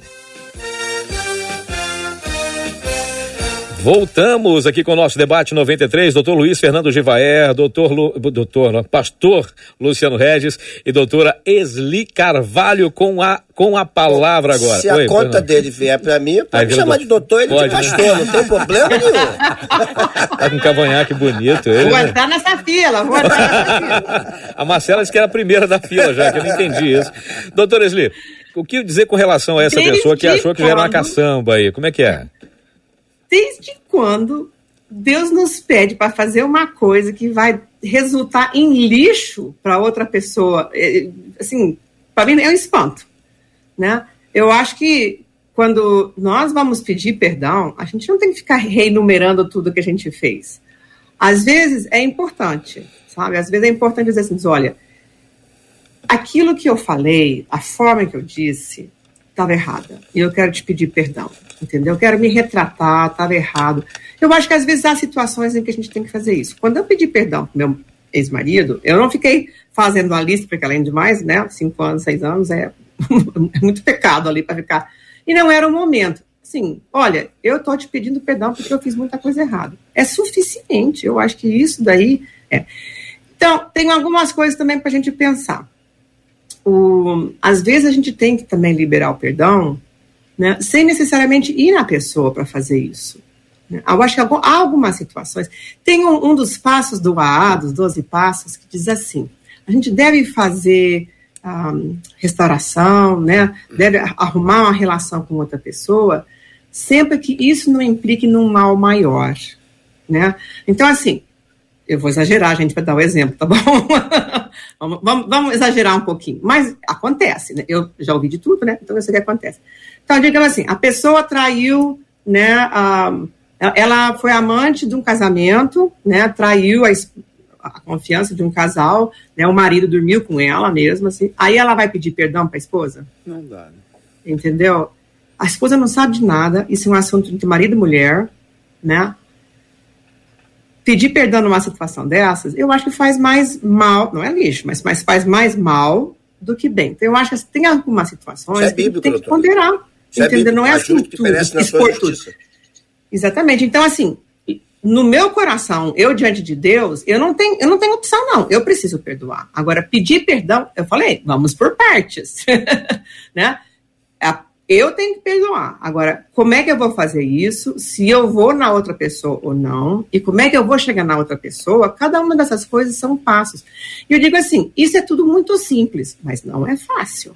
[SPEAKER 2] Voltamos aqui com o nosso debate 93, doutor Luiz Fernando Givaer, doutor, Lu, doutor pastor Luciano Regis e doutora Esli Carvalho com a, com a palavra agora.
[SPEAKER 4] Se Oi, a conta Fernando. dele vier para mim, pode me chamar do... de doutor ele pode, de pastor, né? não tem problema nenhum.
[SPEAKER 2] tá com um cavanhaque bonito ele.
[SPEAKER 5] Vou né? entrar nessa fila, vou entrar nessa fila.
[SPEAKER 2] a Marcela disse que era a primeira da fila já, que eu não entendi isso. Doutor Esli, o que dizer com relação a essa Desde pessoa que achou que já era uma caçamba aí? Como é que é?
[SPEAKER 5] Desde quando Deus nos pede para fazer uma coisa que vai resultar em lixo para outra pessoa? É, assim, para mim é um espanto, né? Eu acho que quando nós vamos pedir perdão, a gente não tem que ficar reenumerando tudo que a gente fez. Às vezes é importante, sabe? Às vezes é importante dizer assim, olha, aquilo que eu falei, a forma que eu disse, estava errada. E eu quero te pedir perdão entendeu? Eu quero me retratar, estava errado. Eu acho que às vezes há situações em que a gente tem que fazer isso. Quando eu pedi perdão pro meu ex-marido, eu não fiquei fazendo uma lista, porque além de mais, né, cinco anos, seis anos, é, muito pecado ali para ficar. E não era o momento. Sim, olha, eu estou te pedindo perdão porque eu fiz muita coisa errada. É suficiente, eu acho que isso daí é. Então, tem algumas coisas também para a gente pensar. O, às vezes a gente tem que também liberar o perdão né, sem necessariamente ir na pessoa para fazer isso. Né. Eu acho que há algumas situações. Tem um, um, dos passos do AA, dos 12 passos, que diz assim: a gente deve fazer um, restauração, né, deve arrumar uma relação com outra pessoa, sempre que isso não implique num mal maior. Né? Então, assim, eu vou exagerar, gente, para dar o um exemplo, tá bom? vamos, vamos, vamos, exagerar um pouquinho. Mas acontece, né? Eu já ouvi de tudo, né? Então eu sei que acontece. Então, digamos assim, a pessoa traiu, né? A, ela foi amante de um casamento, né? Traiu a, a confiança de um casal, né? O marido dormiu com ela mesmo, assim. Aí ela vai pedir perdão para a esposa?
[SPEAKER 6] Não dá, né?
[SPEAKER 5] Entendeu? A esposa não sabe de nada, isso é um assunto entre marido e mulher, né? Pedir perdão numa situação dessas, eu acho que faz mais mal, não é lixo, mas, mas faz mais mal do que bem. Então, eu acho que tem algumas situações é bíblico, que tem que ponderar. Entendeu? Não é assim tudo. Expor tudo. Exatamente. Então, assim, no meu coração, eu diante de Deus, eu não tenho, eu não tenho opção, não. Eu preciso perdoar. Agora, pedir perdão, eu falei, vamos por partes. né? Eu tenho que perdoar. Agora, como é que eu vou fazer isso? Se eu vou na outra pessoa ou não? E como é que eu vou chegar na outra pessoa? Cada uma dessas coisas são passos. E eu digo assim: isso é tudo muito simples, mas não é fácil.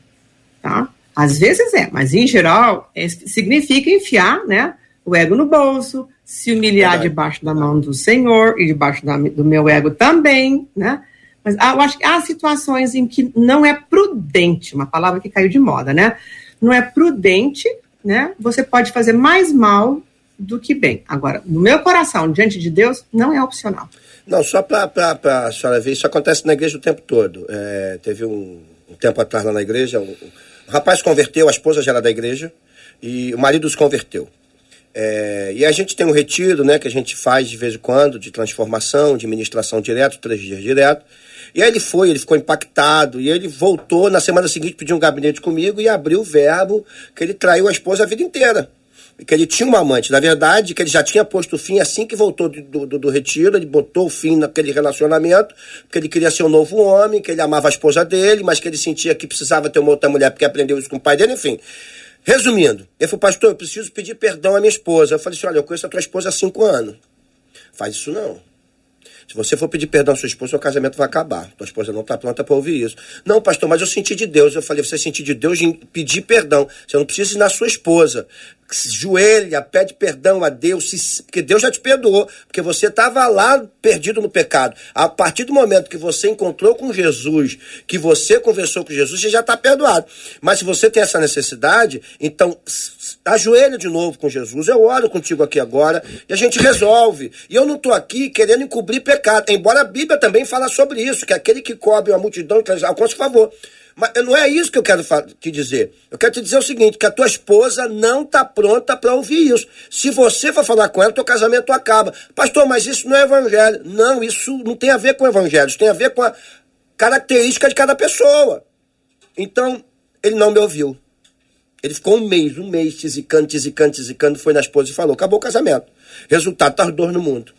[SPEAKER 5] Tá? Às vezes é, mas em geral é, significa enfiar né, o ego no bolso, se humilhar debaixo da mão do Senhor e debaixo da, do meu ego também, né? Mas eu acho que há situações em que não é prudente, uma palavra que caiu de moda, né? Não é prudente, né? Você pode fazer mais mal do que bem. Agora, no meu coração, diante de Deus, não é opcional.
[SPEAKER 4] Não, só para a senhora ver, isso acontece na igreja o tempo todo. É, teve um, um, tempo atrás lá na igreja, um, o rapaz converteu, a esposa já era da igreja, e o marido se converteu. É, e a gente tem um retiro, né, que a gente faz de vez em quando, de transformação, de ministração direto, três dias direto. E aí ele foi, ele ficou impactado, e ele voltou na semana seguinte, pediu um gabinete comigo e abriu o verbo que ele traiu a esposa a vida inteira que ele tinha uma amante. Na verdade, que ele já tinha posto fim assim que voltou do, do, do, retiro, ele botou o fim naquele relacionamento, porque ele queria ser um novo homem, que ele amava a esposa dele, mas que ele sentia que precisava ter uma outra mulher porque aprendeu isso com o pai dele, enfim. Resumindo, ele falou, pastor, eu preciso pedir perdão à minha esposa. Eu falei assim, olha, eu conheço a tua esposa há cinco anos. Faz isso não. Se você for pedir perdão à sua esposa, seu casamento vai acabar. Tua esposa não está pronta para ouvir isso. Não, pastor, mas eu senti de Deus. Eu falei, você sentiu de Deus de pedir perdão. Você não precisa ir na sua esposa joelha, pede perdão a Deus, porque Deus já te perdoou, porque você estava lá perdido no pecado. A partir do momento que você encontrou com Jesus, que você conversou com Jesus, você já está perdoado. Mas se você tem essa necessidade, então ajoelha de novo com Jesus. Eu oro contigo aqui agora e a gente resolve. E eu não estou aqui querendo encobrir pecado, embora a Bíblia também fala sobre isso, que aquele que cobre uma multidão alcança favor. Mas não é isso que eu quero te dizer. Eu quero te dizer o seguinte: que a tua esposa não está pronta para ouvir isso. Se você for falar com ela, teu casamento acaba. Pastor, mas isso não é evangelho. Não, isso não tem a ver com o evangelho. Isso tem a ver com a característica de cada pessoa. Então, ele não me ouviu. Ele ficou um mês, um mês, tisicando, tisicando, tisicando, foi na esposa e falou: acabou o casamento. Resultado, tá dor no mundo.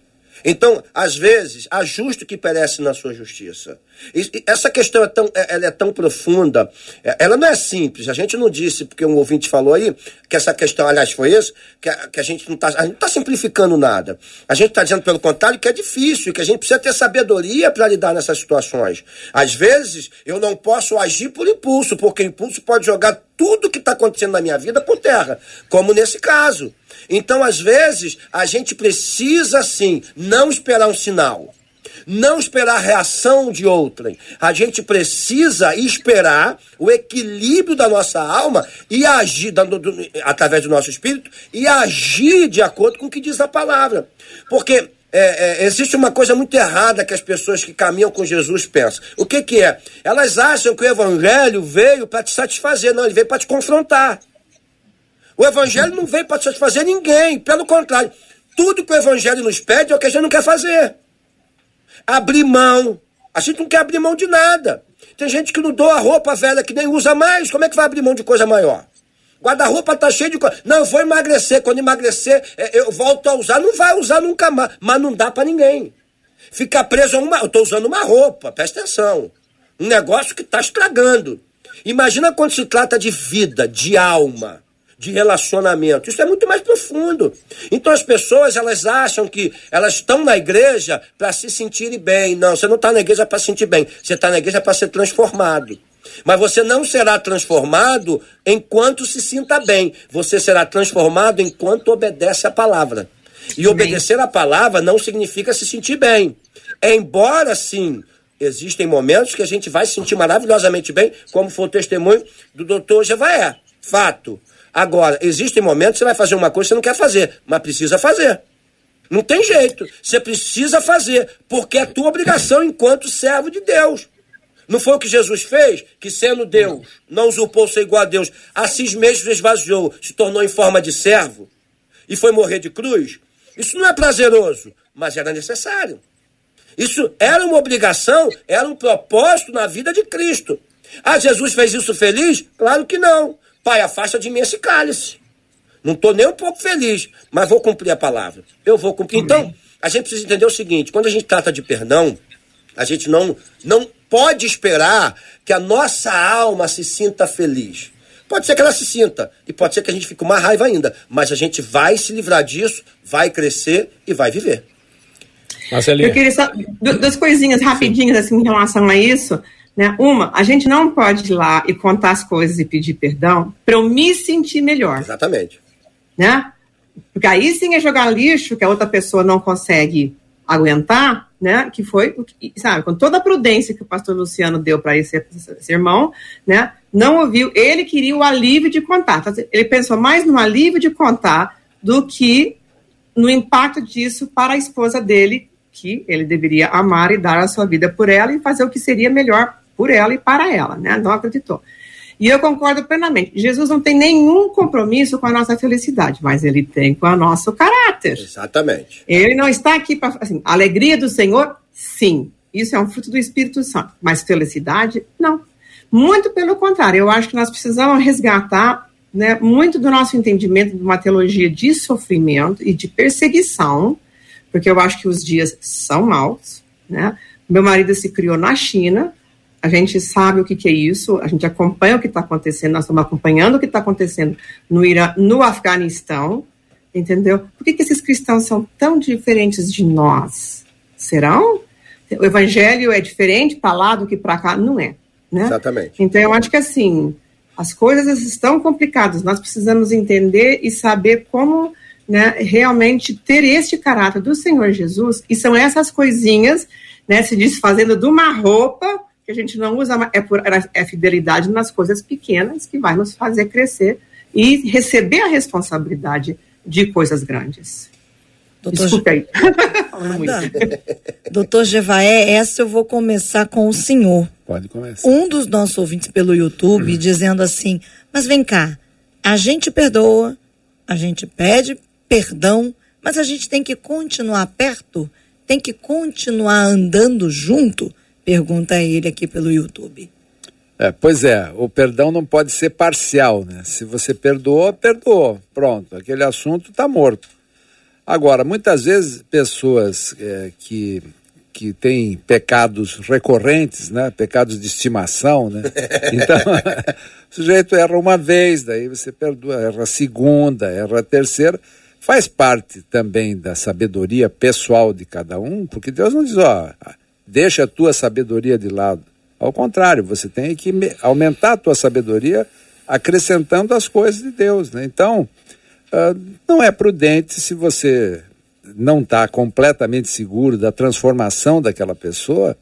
[SPEAKER 4] Então, às vezes, ajuste o que perece na sua justiça. E, essa questão é tão, é, ela é tão profunda, é, ela não é simples. A gente não disse, porque um ouvinte falou aí, que essa questão, aliás, foi isso, que a, que a gente não está tá simplificando nada. A gente está dizendo, pelo contrário, que é difícil, que a gente precisa ter sabedoria para lidar nessas situações. Às vezes, eu não posso agir por impulso, porque impulso pode jogar tudo que está acontecendo na minha vida por terra, como nesse caso. Então, às vezes, a gente precisa, sim, não esperar um sinal não esperar a reação de outrem. A gente precisa esperar o equilíbrio da nossa alma e agir, dando, através do nosso espírito, e agir de acordo com o que diz a palavra. Porque é, é, existe uma coisa muito errada que as pessoas que caminham com Jesus pensam. O que, que é? Elas acham que o evangelho veio para te satisfazer. Não, ele veio para te confrontar. O evangelho não veio para satisfazer ninguém. Pelo contrário, tudo que o evangelho nos pede é o que a gente não quer fazer abrir mão. A gente não quer abrir mão de nada. Tem gente que não doa roupa velha que nem usa mais. Como é que vai abrir mão de coisa maior? Guarda-roupa tá cheio de coisa. Não, eu vou emagrecer. Quando emagrecer, é, eu volto a usar. Não vai usar nunca mais. Mas não dá para ninguém. Ficar preso a uma. Eu tô usando uma roupa, presta atenção. Um negócio que tá estragando. Imagina quando se trata de vida, de alma de relacionamento. Isso é muito mais profundo. Então as pessoas elas acham que elas estão na igreja para se sentirem bem. Não, você não está na igreja para se sentir bem. Você está na igreja para ser transformado. Mas você não será transformado enquanto se sinta bem. Você será transformado enquanto obedece a palavra. E obedecer a palavra não significa se sentir bem. Embora sim existem momentos que a gente vai se sentir maravilhosamente bem, como foi o testemunho do doutor Jevaé. Fato. Agora, existem momentos que você vai fazer uma coisa que você não quer fazer, mas precisa fazer. Não tem jeito. Você precisa fazer, porque é tua obrigação enquanto servo de Deus. Não foi o que Jesus fez? Que sendo Deus, não usurpou ser igual a Deus, a si mesmo esvaziou, se tornou em forma de servo e foi morrer de cruz? Isso não é prazeroso, mas era necessário. Isso era uma obrigação, era um propósito na vida de Cristo. Ah, Jesus fez isso feliz? Claro que não. Pai, afasta de mim esse cálice. Não estou nem um pouco feliz, mas vou cumprir a palavra. Eu vou cumprir. Então, a gente precisa entender o seguinte: quando a gente trata de perdão, a gente não, não pode esperar que a nossa alma se sinta feliz. Pode ser que ela se sinta, e pode ser que a gente fique com uma raiva ainda, mas a gente vai se livrar disso, vai crescer e vai viver.
[SPEAKER 5] Marcelinha. Eu queria só duas coisinhas rapidinhas assim em relação a isso. Né? Uma, a gente não pode ir lá e contar as coisas e pedir perdão para eu me sentir melhor.
[SPEAKER 4] Exatamente.
[SPEAKER 5] Né? Porque aí sim é jogar lixo que a outra pessoa não consegue aguentar, né? Que foi, sabe, com toda a prudência que o pastor Luciano deu para esse, esse, irmão, né? Não ouviu, ele queria o alívio de contar. Então, ele pensou mais no alívio de contar do que no impacto disso para a esposa dele, que ele deveria amar e dar a sua vida por ela e fazer o que seria melhor por ela e para ela, né? Não acreditou. E eu concordo plenamente. Jesus não tem nenhum compromisso com a nossa felicidade, mas ele tem com o nosso caráter.
[SPEAKER 4] Exatamente.
[SPEAKER 5] Ele não está aqui para. Assim, alegria do Senhor, sim. Isso é um fruto do Espírito Santo. Mas felicidade, não. Muito pelo contrário. Eu acho que nós precisamos resgatar né, muito do nosso entendimento de uma teologia de sofrimento e de perseguição, porque eu acho que os dias são maus. Né? Meu marido se criou na China, a gente sabe o que, que é isso, a gente acompanha o que está acontecendo, nós estamos acompanhando o que está acontecendo no Irã, no Afeganistão, entendeu? Por que, que esses cristãos são tão diferentes de nós? Serão? O evangelho é diferente para lá do que para cá? Não é. Né?
[SPEAKER 4] Exatamente.
[SPEAKER 5] Então, eu acho que assim, as coisas estão complicadas. Nós precisamos entender e saber como né, realmente ter este caráter do Senhor Jesus. E são essas coisinhas, né, se desfazendo de uma roupa que a gente não usa, é, por, é fidelidade nas coisas pequenas que vai nos fazer crescer e receber a responsabilidade de coisas grandes.
[SPEAKER 3] Doutor Desculpe aí. Doutor Jevaé, essa eu vou começar com o senhor.
[SPEAKER 6] Pode começar.
[SPEAKER 3] Um dos nossos ouvintes pelo YouTube hum. dizendo assim: Mas vem cá, a gente perdoa, a gente pede perdão, mas a gente tem que continuar perto? Tem que continuar andando junto? Pergunta ele aqui pelo YouTube.
[SPEAKER 6] É, pois é, o perdão não pode ser parcial, né? Se você perdoou, perdoou. Pronto, aquele assunto está morto. Agora, muitas vezes pessoas é, que, que têm pecados recorrentes, né? Pecados de estimação, né? Então, o sujeito erra uma vez, daí você perdoa, erra a segunda, erra a terceira. Faz parte também da sabedoria pessoal de cada um, porque Deus não diz, ó, deixa a tua sabedoria de lado. Ao contrário, você tem que aumentar a tua sabedoria acrescentando as coisas de Deus, né? Então, Uh, não é prudente se você não está completamente seguro da transformação daquela pessoa,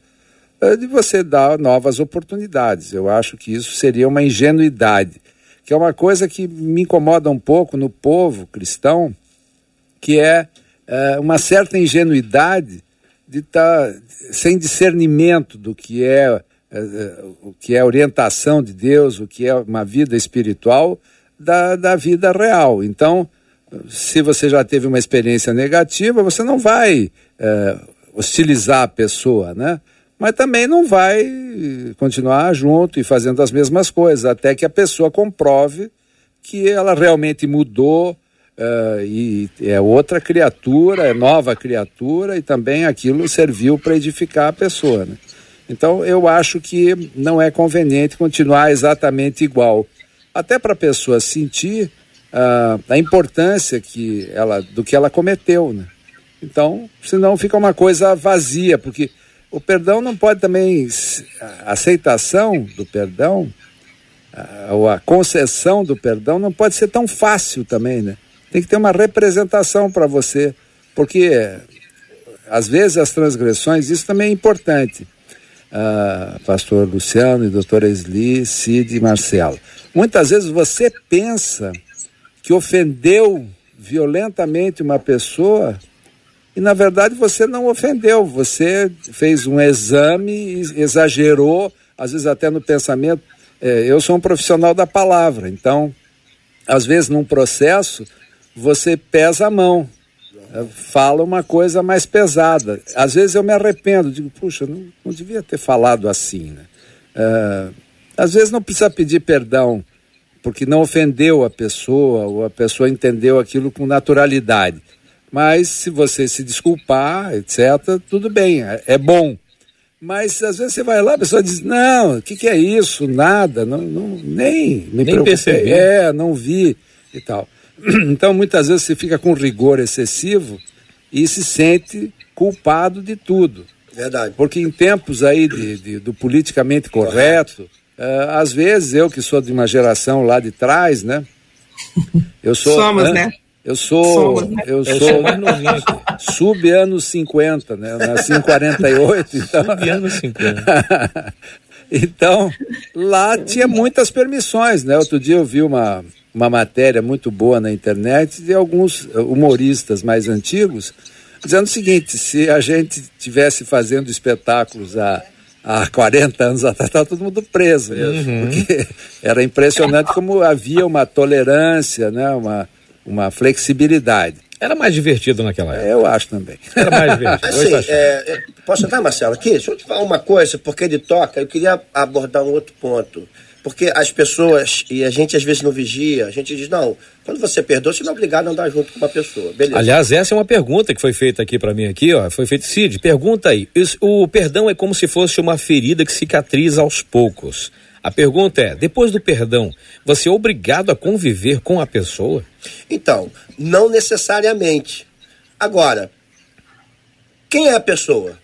[SPEAKER 6] uh, de você dar novas oportunidades. Eu acho que isso seria uma ingenuidade, que é uma coisa que me incomoda um pouco no povo cristão, que é uh, uma certa ingenuidade de estar tá sem discernimento do que é o que é orientação de Deus, o que é uma vida espiritual, da, da vida real. Então, se você já teve uma experiência negativa, você não vai é, hostilizar a pessoa, né? Mas também não vai continuar junto e fazendo as mesmas coisas, até que a pessoa comprove que ela realmente mudou uh, e é outra criatura, é nova criatura e também aquilo serviu para edificar a pessoa. Né? Então eu acho que não é conveniente continuar exatamente igual até para a pessoa sentir uh, a importância que ela, do que ela cometeu, né? Então, senão fica uma coisa vazia, porque o perdão não pode também, a aceitação do perdão, uh, ou a concessão do perdão não pode ser tão fácil também, né? Tem que ter uma representação para você, porque às vezes as transgressões, isso também é importante. Uh, pastor Luciano e doutora Esli, Cid e Marcelo. Muitas vezes você pensa que ofendeu violentamente uma pessoa e na verdade você não ofendeu, você fez um exame exagerou, às vezes até no pensamento. É, eu sou um profissional da palavra, então, às vezes num processo, você pesa a mão, fala uma coisa mais pesada. Às vezes eu me arrependo, digo, puxa, não, não devia ter falado assim, né? É, às vezes não precisa pedir perdão porque não ofendeu a pessoa ou a pessoa entendeu aquilo com naturalidade. Mas se você se desculpar, etc., tudo bem, é, é bom. Mas às vezes você vai lá, a pessoa diz: Não, o que, que, é isso? Nada, não, não, nem me nem percebi. É, não vi e tal. Então muitas vezes você fica com rigor excessivo e se sente culpado de tudo.
[SPEAKER 4] Verdade.
[SPEAKER 6] Porque em tempos aí de, de do politicamente correto, Uh, às vezes, eu que sou de uma geração lá de trás, né?
[SPEAKER 5] Eu sou. Somos, né?
[SPEAKER 6] Eu sou. Somos, né? Eu sou. sub anos 50, né? Eu nasci em 48, então.
[SPEAKER 2] Sub anos 50.
[SPEAKER 6] então, lá tinha muitas permissões, né? Outro dia eu vi uma, uma matéria muito boa na internet de alguns humoristas mais antigos dizendo o seguinte: se a gente tivesse fazendo espetáculos a há 40 anos atrás estava todo mundo preso mesmo, uhum. porque era impressionante como havia uma tolerância, né, uma, uma flexibilidade.
[SPEAKER 2] Era mais divertido naquela época.
[SPEAKER 6] Eu acho também.
[SPEAKER 2] Era mais divertido.
[SPEAKER 4] Assim, tá é, posso entrar, Marcelo, aqui? Deixa eu te falar uma coisa, porque ele toca, eu queria abordar um outro ponto. Porque as pessoas, e a gente às vezes não vigia, a gente diz, não, quando você perdoa, você não é obrigado a andar junto com uma pessoa. Beleza.
[SPEAKER 2] Aliás, essa é uma pergunta que foi feita aqui para mim aqui, ó. Foi feita, Cid, pergunta aí. O perdão é como se fosse uma ferida que cicatriza aos poucos. A pergunta é: depois do perdão, você é obrigado a conviver com a pessoa?
[SPEAKER 4] Então, não necessariamente. Agora, Quem é a pessoa?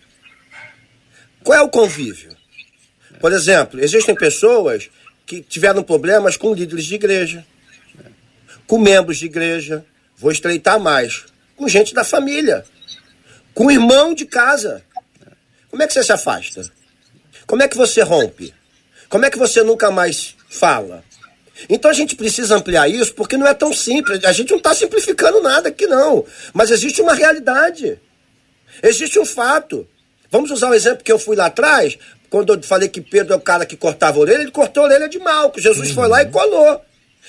[SPEAKER 4] Qual é o convívio? Por exemplo, existem pessoas que tiveram problemas com líderes de igreja, com membros de igreja, vou estreitar mais, com gente da família, com irmão de casa. Como é que você se afasta? Como é que você rompe? Como é que você nunca mais fala? Então a gente precisa ampliar isso porque não é tão simples. A gente não está simplificando nada aqui, não. Mas existe uma realidade. Existe um fato. Vamos usar o exemplo que eu fui lá atrás, quando eu falei que Pedro é o cara que cortava a orelha, ele cortou a orelha de Malco. Jesus uhum. foi lá e colou.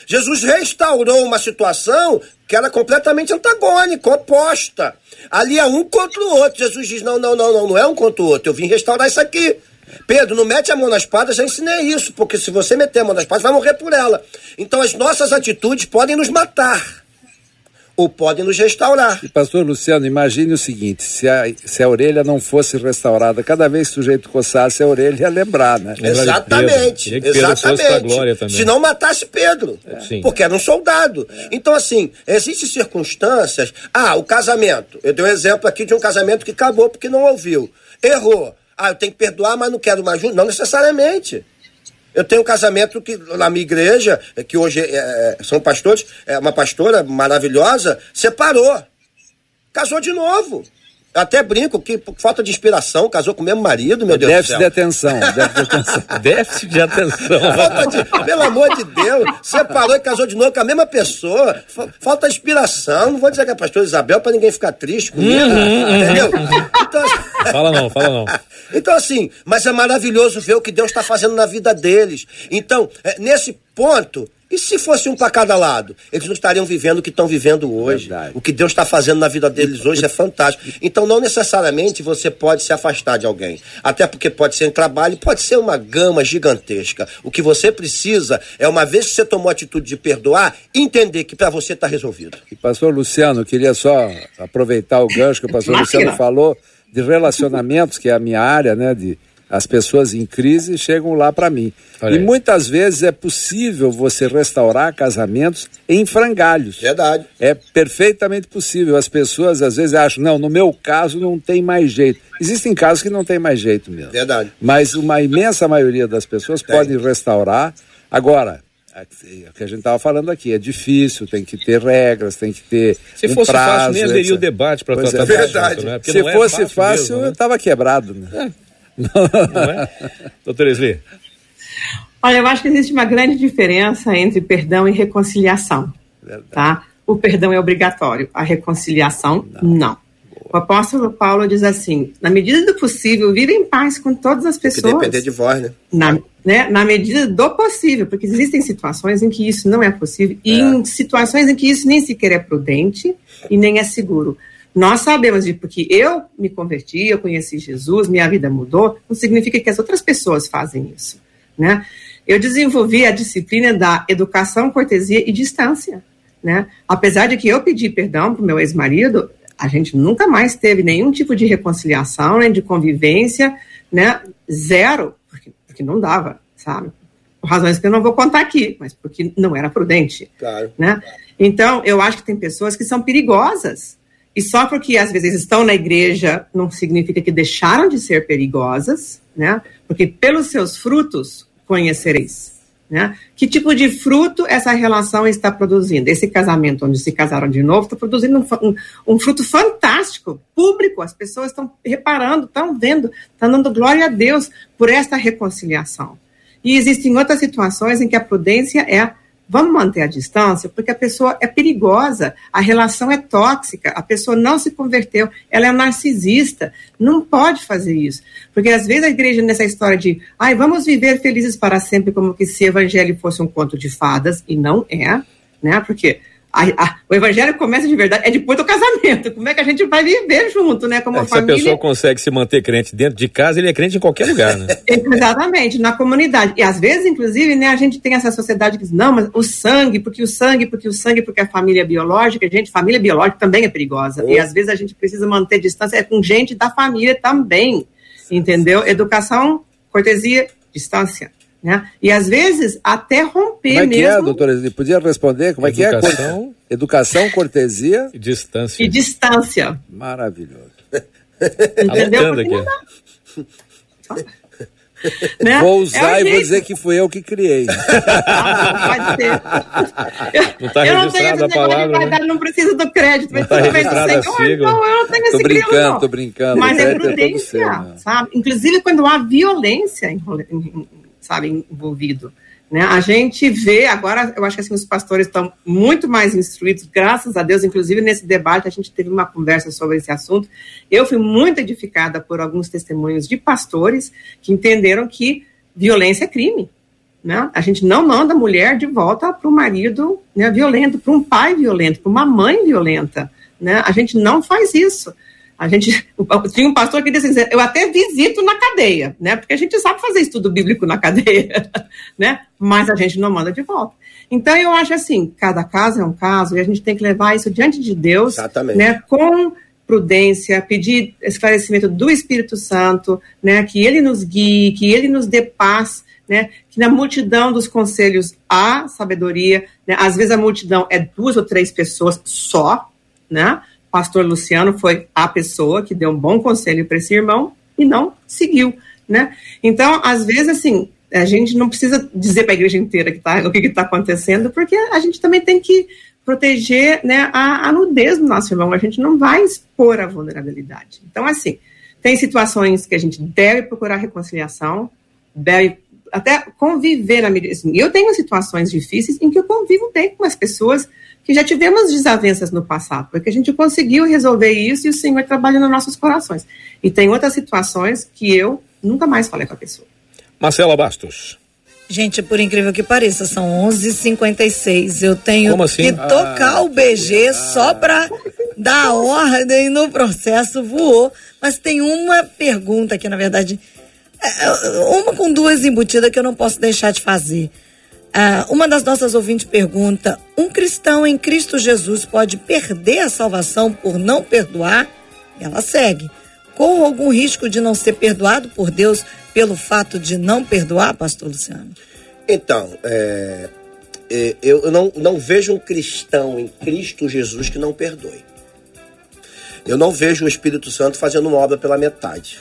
[SPEAKER 4] Jesus restaurou uma situação que era completamente antagônica, oposta. Ali é um contra o outro. Jesus diz: não, não, não, não, não é um contra o outro. Eu vim restaurar isso aqui. Pedro, não mete a mão na espada, já ensinei isso, porque se você meter a mão na espada, vai morrer por ela. Então as nossas atitudes podem nos matar ou podem nos restaurar.
[SPEAKER 6] E pastor Luciano, imagine o seguinte: se a, se a orelha não fosse restaurada, cada vez que o sujeito coçasse a orelha, ia lembrar, né?
[SPEAKER 4] Exatamente. exatamente. Se não matasse Pedro. É. Porque era um soldado. É. Então, assim, existem circunstâncias. Ah, o casamento. Eu dei um exemplo aqui de um casamento que acabou porque não ouviu. Errou. Ah, eu tenho que perdoar, mas não quero mais junto. Não necessariamente. Eu tenho um casamento que na minha igreja, que hoje é, é, são pastores, é uma pastora maravilhosa, separou. Casou de novo. Até brinco que por falta de inspiração, casou com o mesmo marido, meu Deus
[SPEAKER 6] déficit do céu. De atenção, déficit de atenção. déficit de atenção.
[SPEAKER 4] De, pelo amor de Deus, separou e casou de novo com a mesma pessoa. Falta inspiração. Não vou dizer que é pastor Isabel para ninguém ficar triste comigo. Uhum, entendeu?
[SPEAKER 2] Uhum. Então, fala não, fala não.
[SPEAKER 4] Então, assim, mas é maravilhoso ver o que Deus está fazendo na vida deles. Então, é, nesse ponto, e se fosse um para cada lado? Eles não estariam vivendo o que estão vivendo hoje. Verdade. O que Deus está fazendo na vida deles hoje é fantástico. Então, não necessariamente você pode se afastar de alguém. Até porque pode ser em trabalho, pode ser uma gama gigantesca. O que você precisa é, uma vez que você tomou a atitude de perdoar, entender que para você está resolvido.
[SPEAKER 6] E pastor Luciano, queria só aproveitar o gancho que o pastor Luciano falou de relacionamentos, que é a minha área, né? De as pessoas em crise chegam lá para mim. Olha e aí. muitas vezes é possível você restaurar casamentos em frangalhos.
[SPEAKER 4] Verdade.
[SPEAKER 6] É perfeitamente possível. As pessoas às vezes acham, não, no meu caso não tem mais jeito. Existem casos que não tem mais jeito mesmo.
[SPEAKER 4] Verdade.
[SPEAKER 6] Mas uma imensa maioria das pessoas tem. pode restaurar. Agora, é o que a gente estava falando aqui, é difícil, tem que ter regras, tem que ter.
[SPEAKER 2] Se um fosse prazo, fácil, nem haveria o debate para tratar é.
[SPEAKER 4] Verdade.
[SPEAKER 6] né? Se é fosse fácil, fácil mesmo, né? eu estava quebrado. Né? É.
[SPEAKER 2] Não é? Doutora Esli?
[SPEAKER 5] Olha, eu acho que existe uma grande diferença entre perdão e reconciliação. Tá? O perdão é obrigatório, a reconciliação, não. não. O apóstolo Paulo diz assim: na medida do possível, vive em paz com todas as pessoas.
[SPEAKER 4] Que depender de vós, né?
[SPEAKER 5] Na, né? na medida do possível, porque existem situações em que isso não é possível, é. e em situações em que isso nem sequer é prudente e nem é seguro. Nós sabemos de porque eu me converti, eu conheci Jesus, minha vida mudou, não significa que as outras pessoas fazem isso, né? Eu desenvolvi a disciplina da educação, cortesia e distância, né? Apesar de que eu pedi perdão para o meu ex-marido, a gente nunca mais teve nenhum tipo de reconciliação, nem de convivência, né? Zero, porque, porque não dava, sabe? Por razões que eu não vou contar aqui, mas porque não era prudente,
[SPEAKER 4] claro.
[SPEAKER 5] né? Então, eu acho que tem pessoas que são perigosas, e só porque às vezes estão na igreja não significa que deixaram de ser perigosas, né? Porque pelos seus frutos conhecereis. Né? Que tipo de fruto essa relação está produzindo? Esse casamento onde se casaram de novo está produzindo um, um, um, fruto fantástico, público. As pessoas estão reparando, estão vendo, estão dando glória a Deus por esta reconciliação. E existem outras situações em que a prudência é Vamos manter a distância, porque a pessoa é perigosa, a relação é tóxica, a pessoa não se converteu, ela é narcisista, não pode fazer isso. Porque às vezes a igreja, nessa história de, ai, vamos viver felizes para sempre, como que se evangelho fosse um conto de fadas, e não é, né? Porque a, a, o evangelho começa de verdade, é depois do casamento. Como é que a gente vai viver junto, né? Como é, família.
[SPEAKER 2] Se a pessoa consegue se manter crente dentro de casa, ele é crente em qualquer lugar, né?
[SPEAKER 5] Exatamente, na comunidade. E às vezes, inclusive, né, a gente tem essa sociedade que diz, não, mas o sangue, porque o sangue, porque o sangue, porque a família é biológica, gente, família biológica também é perigosa. Oh. E às vezes a gente precisa manter distância, é com gente da família também. Entendeu? Educação, cortesia, distância. Né? E às vezes até romper
[SPEAKER 6] como é
[SPEAKER 5] mesmo.
[SPEAKER 6] Que é, doutora? Podia responder como Educação, é que é? Educação, cortesia
[SPEAKER 2] e distância.
[SPEAKER 5] E distância.
[SPEAKER 6] Maravilhoso.
[SPEAKER 5] Entendeu? Porque não dá.
[SPEAKER 6] Né? Vou usar é e vou dizer que fui eu que criei.
[SPEAKER 5] pode ser. Não tá eu não tenho esse palavra, de né? não preciso do crédito. Não
[SPEAKER 2] tá registrada assim,
[SPEAKER 5] não, eu não tenho
[SPEAKER 6] tô
[SPEAKER 5] esse
[SPEAKER 6] brincando, grilo, não. Tô brincando,
[SPEAKER 5] Mas é prudência, é sabe? Inclusive quando há violência sabe, envolvido. Né? A gente vê, agora eu acho que assim, os pastores estão muito mais instruídos, graças a Deus, inclusive nesse debate a gente teve uma conversa sobre esse assunto. Eu fui muito edificada por alguns testemunhos de pastores que entenderam que violência é crime. Né? A gente não manda mulher de volta para o marido né, violento, para um pai violento, para uma mãe violenta. Né? A gente não faz isso. A gente tinha um pastor que disse assim, eu até visito na cadeia, né? Porque a gente sabe fazer estudo bíblico na cadeia, né? Mas a gente não manda de volta. Então eu acho assim, cada caso é um caso e a gente tem que levar isso diante de Deus,
[SPEAKER 4] Exatamente.
[SPEAKER 5] né? Com prudência, pedir esclarecimento do Espírito Santo, né? Que ele nos guie, que ele nos dê paz, né? Que na multidão dos conselhos há sabedoria, né? Às vezes a multidão é duas ou três pessoas só, né? Pastor Luciano foi a pessoa que deu um bom conselho para esse irmão e não seguiu, né? Então, às vezes, assim, a gente não precisa dizer para a igreja inteira que tá, o que está acontecendo, porque a gente também tem que proteger né, a, a nudez do nosso irmão, a gente não vai expor a vulnerabilidade. Então, assim, tem situações que a gente deve procurar reconciliação, deve até conviver na medida. Assim, eu tenho situações difíceis em que eu convivo bem com as pessoas que já tivemos desavenças no passado, porque a gente conseguiu resolver isso e o Senhor trabalha nos nossos corações. E tem outras situações que eu nunca mais falei com a pessoa.
[SPEAKER 2] Marcela Bastos.
[SPEAKER 3] Gente, por incrível que pareça, são 11h56. Eu tenho assim? que tocar ah, o BG ah, só para dar ordem no processo. Voou. Mas tem uma pergunta que, na verdade, uma com duas embutidas que eu não posso deixar de fazer. Ah, uma das nossas ouvintes pergunta: um cristão em Cristo Jesus pode perder a salvação por não perdoar? Ela segue. Corre algum risco de não ser perdoado por Deus pelo fato de não perdoar, Pastor Luciano?
[SPEAKER 4] Então, é, é, eu não, não vejo um cristão em Cristo Jesus que não perdoe. Eu não vejo o Espírito Santo fazendo uma obra pela metade.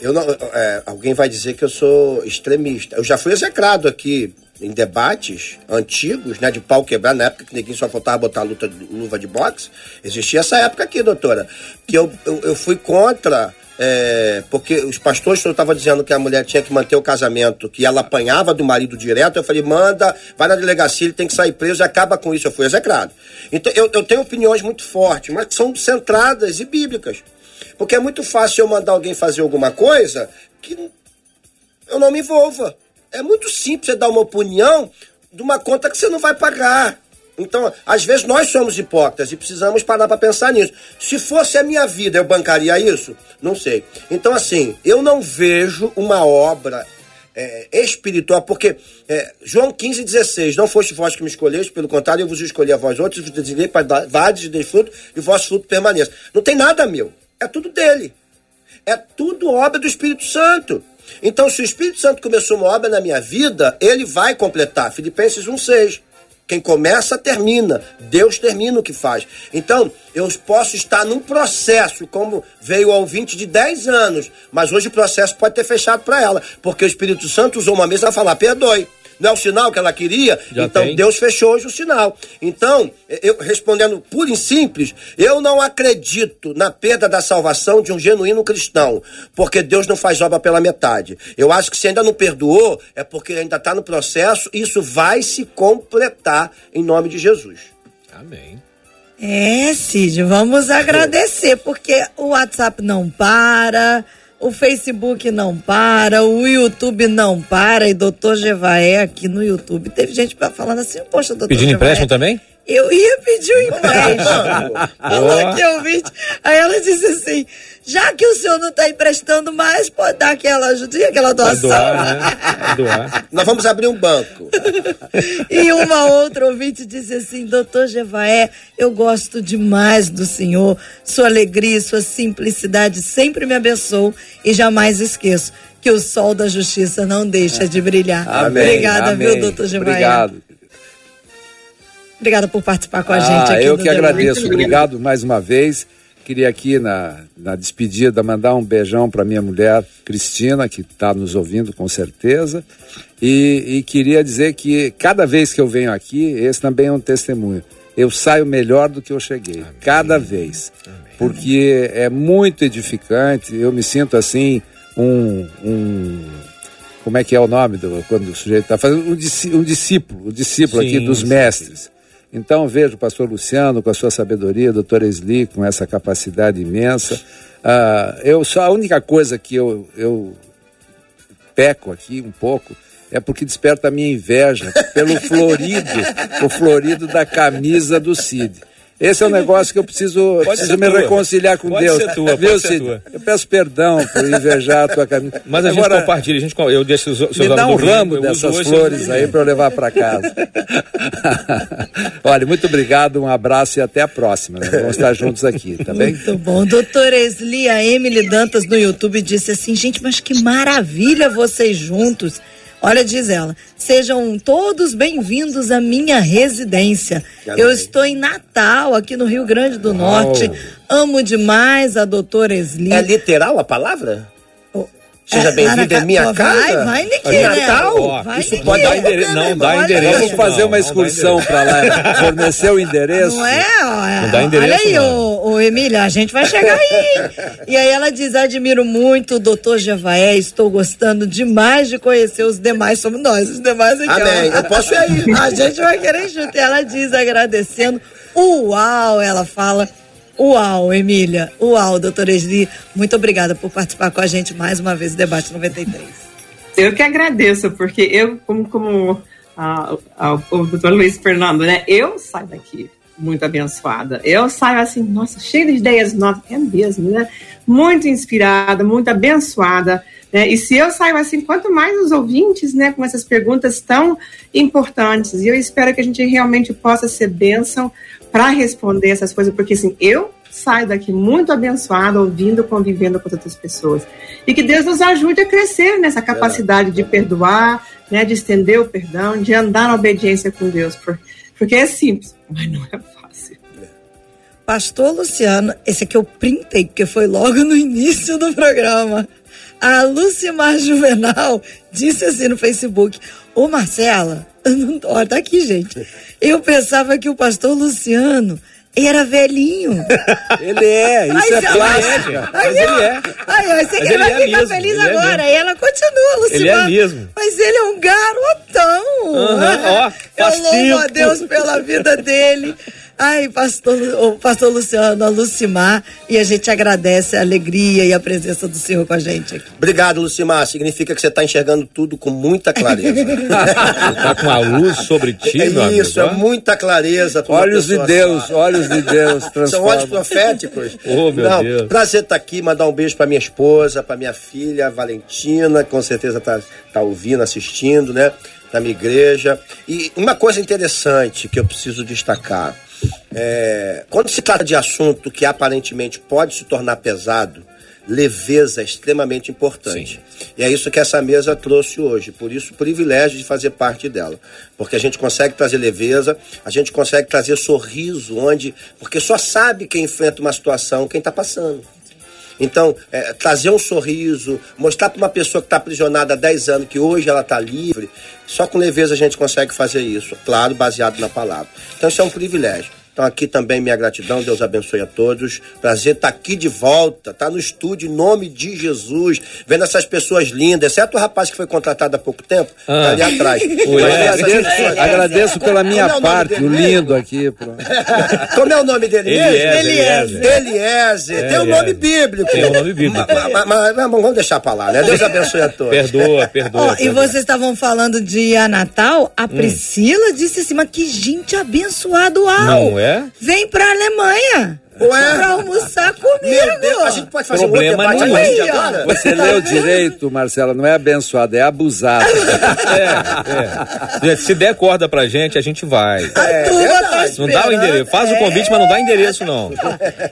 [SPEAKER 4] Eu não, é, alguém vai dizer que eu sou extremista. Eu já fui execrado aqui em debates antigos, né, de pau quebrar, na época que ninguém só faltava botar luta, luva de boxe. Existia essa época aqui, doutora, que eu, eu, eu fui contra. É, porque os pastores estavam dizendo que a mulher tinha que manter o casamento, que ela apanhava do marido direto. Eu falei, manda, vai na delegacia, ele tem que sair preso e acaba com isso. Eu fui execrado. Então, eu, eu tenho opiniões muito fortes, mas que são centradas e bíblicas. Porque é muito fácil eu mandar alguém fazer alguma coisa que eu não me envolva. É muito simples você dar uma opinião de uma conta que você não vai pagar. Então, às vezes nós somos hipócritas e precisamos parar para pensar nisso. Se fosse a minha vida, eu bancaria isso? Não sei. Então, assim, eu não vejo uma obra é, espiritual, porque é, João 15, 16, não foste vós que me escolheste, pelo contrário, eu vos escolhi a vós outros, vos designei para dar vades e fruto, e vosso fruto permaneça. Não tem nada meu. É tudo dele. É tudo obra do Espírito Santo. Então, se o Espírito Santo começou uma obra na minha vida, ele vai completar. Filipenses 1,6. Quem começa, termina. Deus termina o que faz. Então, eu posso estar num processo, como veio o ouvinte de 10 anos, mas hoje o processo pode ter fechado para ela, porque o Espírito Santo usou uma mesa para falar: perdoe não é o sinal que ela queria, Já então tem. Deus fechou hoje o sinal. Então, eu respondendo puro e simples, eu não acredito na perda da salvação de um genuíno cristão, porque Deus não faz obra pela metade. Eu acho que se ainda não perdoou, é porque ainda está no processo, e isso vai se completar em nome de Jesus.
[SPEAKER 2] Amém.
[SPEAKER 3] É, Cid, vamos agradecer, porque o WhatsApp não para, o Facebook não para, o YouTube não para, e doutor Gevaé aqui no YouTube. Teve gente falando assim, poxa, doutor
[SPEAKER 2] Pedindo Gevaé, empréstimo também?
[SPEAKER 3] Eu ia pedir um empréstimo. Falou que eu vi. Aí ela disse assim: já que o senhor não está emprestando mais, pode dar aquela ajudinha, aquela doação. Doar,
[SPEAKER 4] né? doar. Nós vamos abrir um banco.
[SPEAKER 3] e uma outra ouvinte disse assim: doutor Jevaé, eu gosto demais do senhor, sua alegria e sua simplicidade sempre me abençoam e jamais esqueço que o sol da justiça não deixa de brilhar.
[SPEAKER 6] Amém,
[SPEAKER 3] Obrigada,
[SPEAKER 6] amém.
[SPEAKER 3] viu, doutor Jevaé?
[SPEAKER 6] Obrigado.
[SPEAKER 3] Obrigada por participar com a
[SPEAKER 6] ah,
[SPEAKER 3] gente aqui.
[SPEAKER 6] Eu que agradeço. Obrigado mais uma vez. queria aqui na, na despedida mandar um beijão para minha mulher Cristina, que está nos ouvindo com certeza, e, e, queria dizer que cada vez que eu venho aqui, esse também é um testemunho, eu saio melhor do que eu cheguei, Amém. cada vez, Amém. porque é muito edificante, eu me sinto assim, um, um como é que é o nome do, quando o sujeito está fazendo, um, um discípulo, um discípulo sim, aqui dos sim. Então vejo o pastor Luciano com a sua sabedoria, o doutor Esli com essa capacidade imensa. Uh, eu só a única coisa que eu, eu peco aqui um pouco é porque desperta a minha inveja pelo florido, o florido da camisa do Cid. Esse é um negócio que eu preciso, preciso me tua. reconciliar com
[SPEAKER 2] pode
[SPEAKER 6] Deus.
[SPEAKER 2] Ser tua, Viu, Cid? Tua.
[SPEAKER 6] Eu peço perdão por invejar a tua camisa.
[SPEAKER 2] Mas a Agora, gente compartilha, a gente, eu deixo os seus
[SPEAKER 6] Me dá um ramo Rio, dessas flores aí para eu levar para casa. Olha, muito obrigado, um abraço e até a próxima. Né? Vamos estar juntos aqui, tá bem?
[SPEAKER 3] Muito bom. Doutora Esli, a Emily Dantas no YouTube disse assim, gente, mas que maravilha vocês juntos. Olha, diz ela, sejam todos bem-vindos à minha residência. Eu estou em Natal, aqui no Rio Grande do Norte. Amo demais a doutora Esli.
[SPEAKER 4] É literal a palavra? Seja é, bem-vindo em minha casa.
[SPEAKER 3] Vai, vai, Niquê,
[SPEAKER 4] Natal?
[SPEAKER 3] Vai,
[SPEAKER 2] Isso pode dar endereço. Não, dá endereço.
[SPEAKER 6] Vamos fazer uma excursão para lá. Fornecer o endereço.
[SPEAKER 3] Não é?
[SPEAKER 2] é não dá endereço.
[SPEAKER 3] Olha aí, ô, ô, Emília, a gente vai chegar aí. e aí ela diz: admiro muito o doutor Jevaé, estou gostando demais de conhecer os demais. Somos nós, os demais aqui.
[SPEAKER 4] Amém. Eu posso ir aí.
[SPEAKER 3] A gente vai querer junto. E ela diz, agradecendo. Uau, ela fala Uau, Emília. Uau, doutora Esli. Muito obrigada por participar com a gente mais uma vez do Debate 93.
[SPEAKER 5] Eu que agradeço, porque eu, como, como a, a, o doutor Luiz Fernando, né? Eu saio daqui muito abençoada. Eu saio assim, nossa, cheia de ideias novas. É mesmo, né? Muito inspirada, muito abençoada. Né? E se eu saio assim, quanto mais os ouvintes, né, com essas perguntas tão importantes. E eu espero que a gente realmente possa ser bênção para responder essas coisas, porque assim, eu saio daqui muito abençoada, ouvindo, convivendo com outras pessoas. E que Deus nos ajude a crescer nessa capacidade de perdoar, né, de estender o perdão, de andar na obediência com Deus, porque é simples, mas não é fácil.
[SPEAKER 3] Pastor Luciano, esse aqui eu printei, porque foi logo no início do programa. A Lucimar Juvenal disse assim no Facebook: Ô Marcela, olha, tá aqui, gente. Eu pensava que o pastor Luciano era velhinho.
[SPEAKER 6] ele é, isso é plástica.
[SPEAKER 3] Mas ele é. Ai, eu sei que ele, vai é ficar mesmo, feliz é agora. É e ela continua, Luciano.
[SPEAKER 2] Ele é mesmo.
[SPEAKER 3] Mas ele é um garotão.
[SPEAKER 2] Uhum, ó,
[SPEAKER 3] eu louvo a Deus pela vida dele. Ai, pastor, o pastor Luciano, a Lucimar, e a gente agradece a alegria e a presença do senhor com a gente aqui.
[SPEAKER 4] Obrigado, Lucimar. Significa que você está enxergando tudo com muita clareza.
[SPEAKER 2] Está com a luz sobre ti,
[SPEAKER 4] é
[SPEAKER 2] meu
[SPEAKER 4] Isso,
[SPEAKER 2] amigo.
[SPEAKER 4] é muita clareza.
[SPEAKER 6] Olhos de Deus, olhos de Deus.
[SPEAKER 4] São olhos proféticos.
[SPEAKER 2] oh, meu Não, Deus.
[SPEAKER 4] Prazer estar tá aqui, mandar um beijo para minha esposa, para minha filha, Valentina, que com certeza está tá ouvindo, assistindo, né? Da minha igreja. E uma coisa interessante que eu preciso destacar é, quando se trata de assunto que aparentemente pode se tornar pesado, leveza é extremamente importante. Sim. E é isso que essa mesa trouxe hoje. Por isso, o privilégio de fazer parte dela. Porque a gente consegue trazer leveza, a gente consegue trazer sorriso, onde. Porque só sabe quem enfrenta uma situação quem está passando. Então, é, trazer um sorriso, mostrar para uma pessoa que está aprisionada há 10 anos que hoje ela está livre, só com leveza a gente consegue fazer isso, claro, baseado na palavra. Então, isso é um privilégio. Então aqui também minha gratidão, Deus abençoe a todos. Prazer estar tá aqui de volta, tá no estúdio em nome de Jesus, vendo essas pessoas lindas, exceto o rapaz que foi contratado há pouco tempo, ah. tá ali atrás.
[SPEAKER 6] agradeço, agradeço pela minha é parte, o lindo aqui.
[SPEAKER 4] Como é o nome dele
[SPEAKER 2] Eliezer.
[SPEAKER 4] Eliezer. Tem um nome bíblico.
[SPEAKER 2] Tem um nome bíblico.
[SPEAKER 4] Mas, mas, mas vamos deixar pra lá, né? Deus abençoe a todos.
[SPEAKER 2] Perdoa, perdoa.
[SPEAKER 3] Oh. E vocês estavam falando de a Natal, a hum. Priscila hum. disse assim, mas que gente abençoada, uau!
[SPEAKER 2] Não é?
[SPEAKER 3] Vem pra Alemanha.
[SPEAKER 4] Ué?
[SPEAKER 3] Pra almoçar comigo. Meu Deus,
[SPEAKER 4] a gente pode fazer Problema um outro debate
[SPEAKER 6] agora? Você leu direito, Marcela, não é abençoada, é abusada.
[SPEAKER 2] é, é. Se der corda pra gente, a gente vai. É, tá não dá o endereço. Faz o convite, mas não dá endereço, não.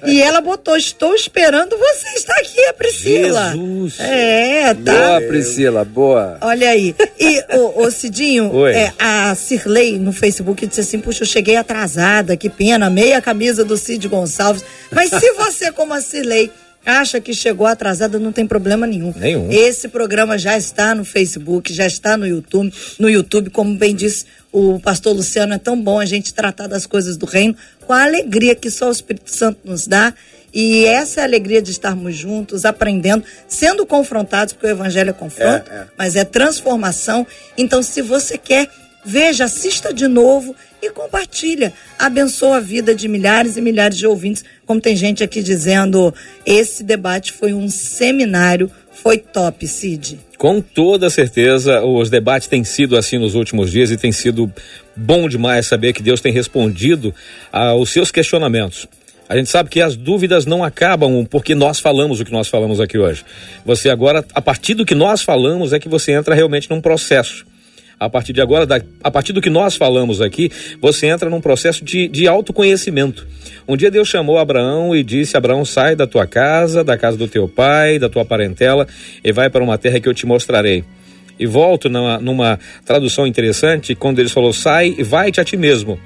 [SPEAKER 3] E ela botou, estou esperando você estar aqui, a Priscila.
[SPEAKER 2] Jesus.
[SPEAKER 3] É, tá.
[SPEAKER 6] Boa, Priscila, boa.
[SPEAKER 3] Olha aí. E, o, o Cidinho, é, a Cirlei no Facebook disse assim, puxa, eu cheguei atrasada, que pena, meia camisa do Cid Gonçalves. Mas se você, como a Cirlei, acha que chegou atrasada, não tem problema nenhum.
[SPEAKER 2] Nenhum.
[SPEAKER 3] Esse programa já está no Facebook, já está no YouTube. No YouTube, como bem disse o pastor Luciano, é tão bom a gente tratar das coisas do reino com a alegria que só o Espírito Santo nos dá. E essa é a alegria de estarmos juntos, aprendendo, sendo confrontados, porque o evangelho é confronto, é, é. mas é transformação. Então, se você quer, veja, assista de novo e compartilha. Abençoa a vida de milhares e milhares de ouvintes. Como tem gente aqui dizendo, esse debate foi um seminário, foi top, Cid.
[SPEAKER 2] Com toda certeza, os debates têm sido assim nos últimos dias e tem sido bom demais saber que Deus tem respondido aos seus questionamentos. A gente sabe que as dúvidas não acabam porque nós falamos o que nós falamos aqui hoje. Você agora, a partir do que nós falamos, é que você entra realmente num processo a partir de agora, da, a partir do que nós falamos aqui, você entra num processo de, de autoconhecimento. Um dia Deus chamou Abraão e disse: Abraão, sai da tua casa, da casa do teu pai, da tua parentela, e vai para uma terra que eu te mostrarei. E volto numa, numa tradução interessante, quando ele falou: sai e vai-te a ti mesmo.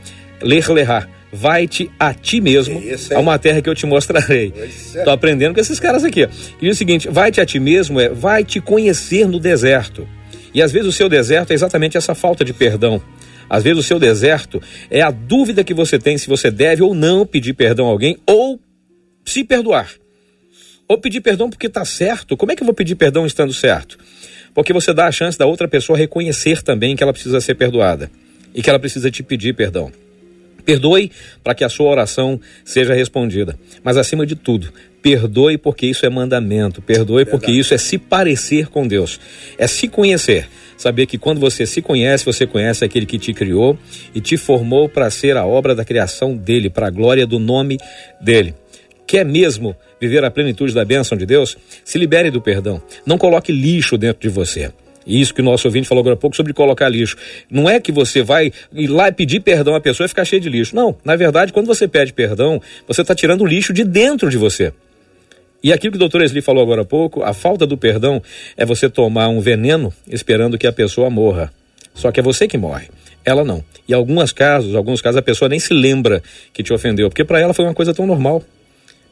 [SPEAKER 2] Ler, lerá vai-te a ti mesmo Isso, a uma terra que eu te mostrarei. Estou é. aprendendo com esses caras aqui. E o seguinte, vai-te a ti mesmo é vai te conhecer no deserto. E às vezes o seu deserto é exatamente essa falta de perdão. Às vezes o seu deserto é a dúvida que você tem se você deve ou não pedir perdão a alguém ou se perdoar. Ou pedir perdão porque está certo. Como é que eu vou pedir perdão estando certo? Porque você dá a chance da outra pessoa reconhecer também que ela precisa ser perdoada e que ela precisa te pedir perdão. Perdoe para que a sua oração seja respondida. Mas acima de tudo, perdoe porque isso é mandamento. Perdoe porque isso é se parecer com Deus. É se conhecer. Saber que quando você se conhece, você conhece aquele que te criou e te formou para ser a obra da criação dele, para a glória do nome dele. Quer mesmo viver a plenitude da bênção de Deus? Se libere do perdão. Não coloque lixo dentro de você. Isso que o nosso ouvinte falou agora há pouco sobre colocar lixo. Não é que você vai ir lá e pedir perdão à pessoa e ficar cheio de lixo. Não. Na verdade, quando você pede perdão, você está tirando o lixo de dentro de você. E aquilo que o doutor Esli falou agora há pouco, a falta do perdão é você tomar um veneno esperando que a pessoa morra. Só que é você que morre, ela não. E alguns casos, alguns casos a pessoa nem se lembra que te ofendeu, porque para ela foi uma coisa tão normal.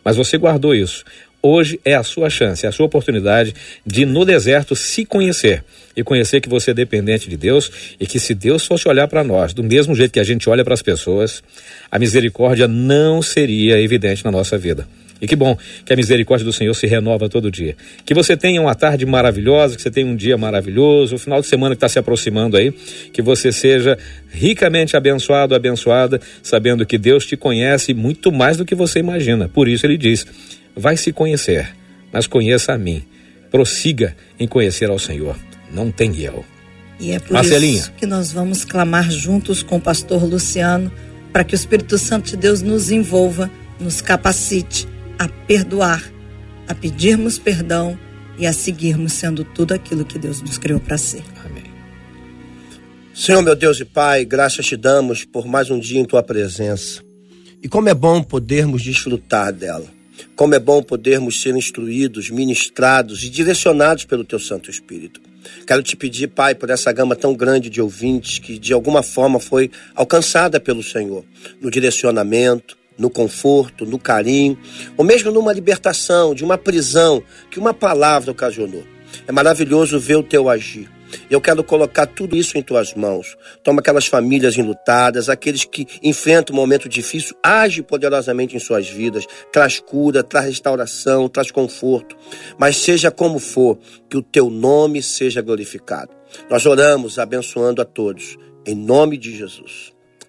[SPEAKER 2] Mas você guardou isso. Hoje é a sua chance, é a sua oportunidade de no deserto se conhecer e conhecer que você é dependente de Deus e que se Deus fosse olhar para nós do mesmo jeito que a gente olha para as pessoas, a misericórdia não seria evidente na nossa vida. E que bom que a misericórdia do Senhor se renova todo dia. Que você tenha uma tarde maravilhosa, que você tenha um dia maravilhoso, o final de semana que está se aproximando aí, que você seja ricamente abençoado, abençoada, sabendo que Deus te conhece muito mais do que você imagina. Por isso ele diz: vai se conhecer, mas conheça a mim. Prossiga em conhecer ao Senhor. Não tem eu.
[SPEAKER 3] E é por Marcelinha. isso que nós vamos clamar juntos com o pastor Luciano para que o Espírito Santo de Deus nos envolva, nos capacite a perdoar, a pedirmos perdão e a seguirmos sendo tudo aquilo que Deus nos criou para ser. Amém.
[SPEAKER 4] Senhor, meu Deus e Pai, graças te damos por mais um dia em tua presença. E como é bom podermos desfrutar dela. Como é bom podermos ser instruídos, ministrados e direcionados pelo teu Santo Espírito. Quero te pedir, Pai, por essa gama tão grande de ouvintes que de alguma forma foi alcançada pelo Senhor, no direcionamento, no conforto, no carinho, ou mesmo numa libertação, de uma prisão que uma palavra ocasionou. É maravilhoso ver o teu agir. Eu quero colocar tudo isso em tuas mãos. Toma aquelas famílias enlutadas, aqueles que enfrentam um momento difícil, age poderosamente em suas vidas, traz cura, traz restauração, traz conforto. Mas seja como for, que o teu nome seja glorificado. Nós oramos abençoando a todos, em nome de Jesus.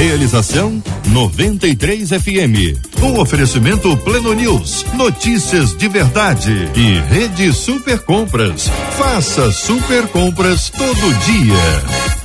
[SPEAKER 1] Realização 93 FM. Um oferecimento Pleno News, notícias de verdade e Rede Super Compras. Faça super compras todo dia.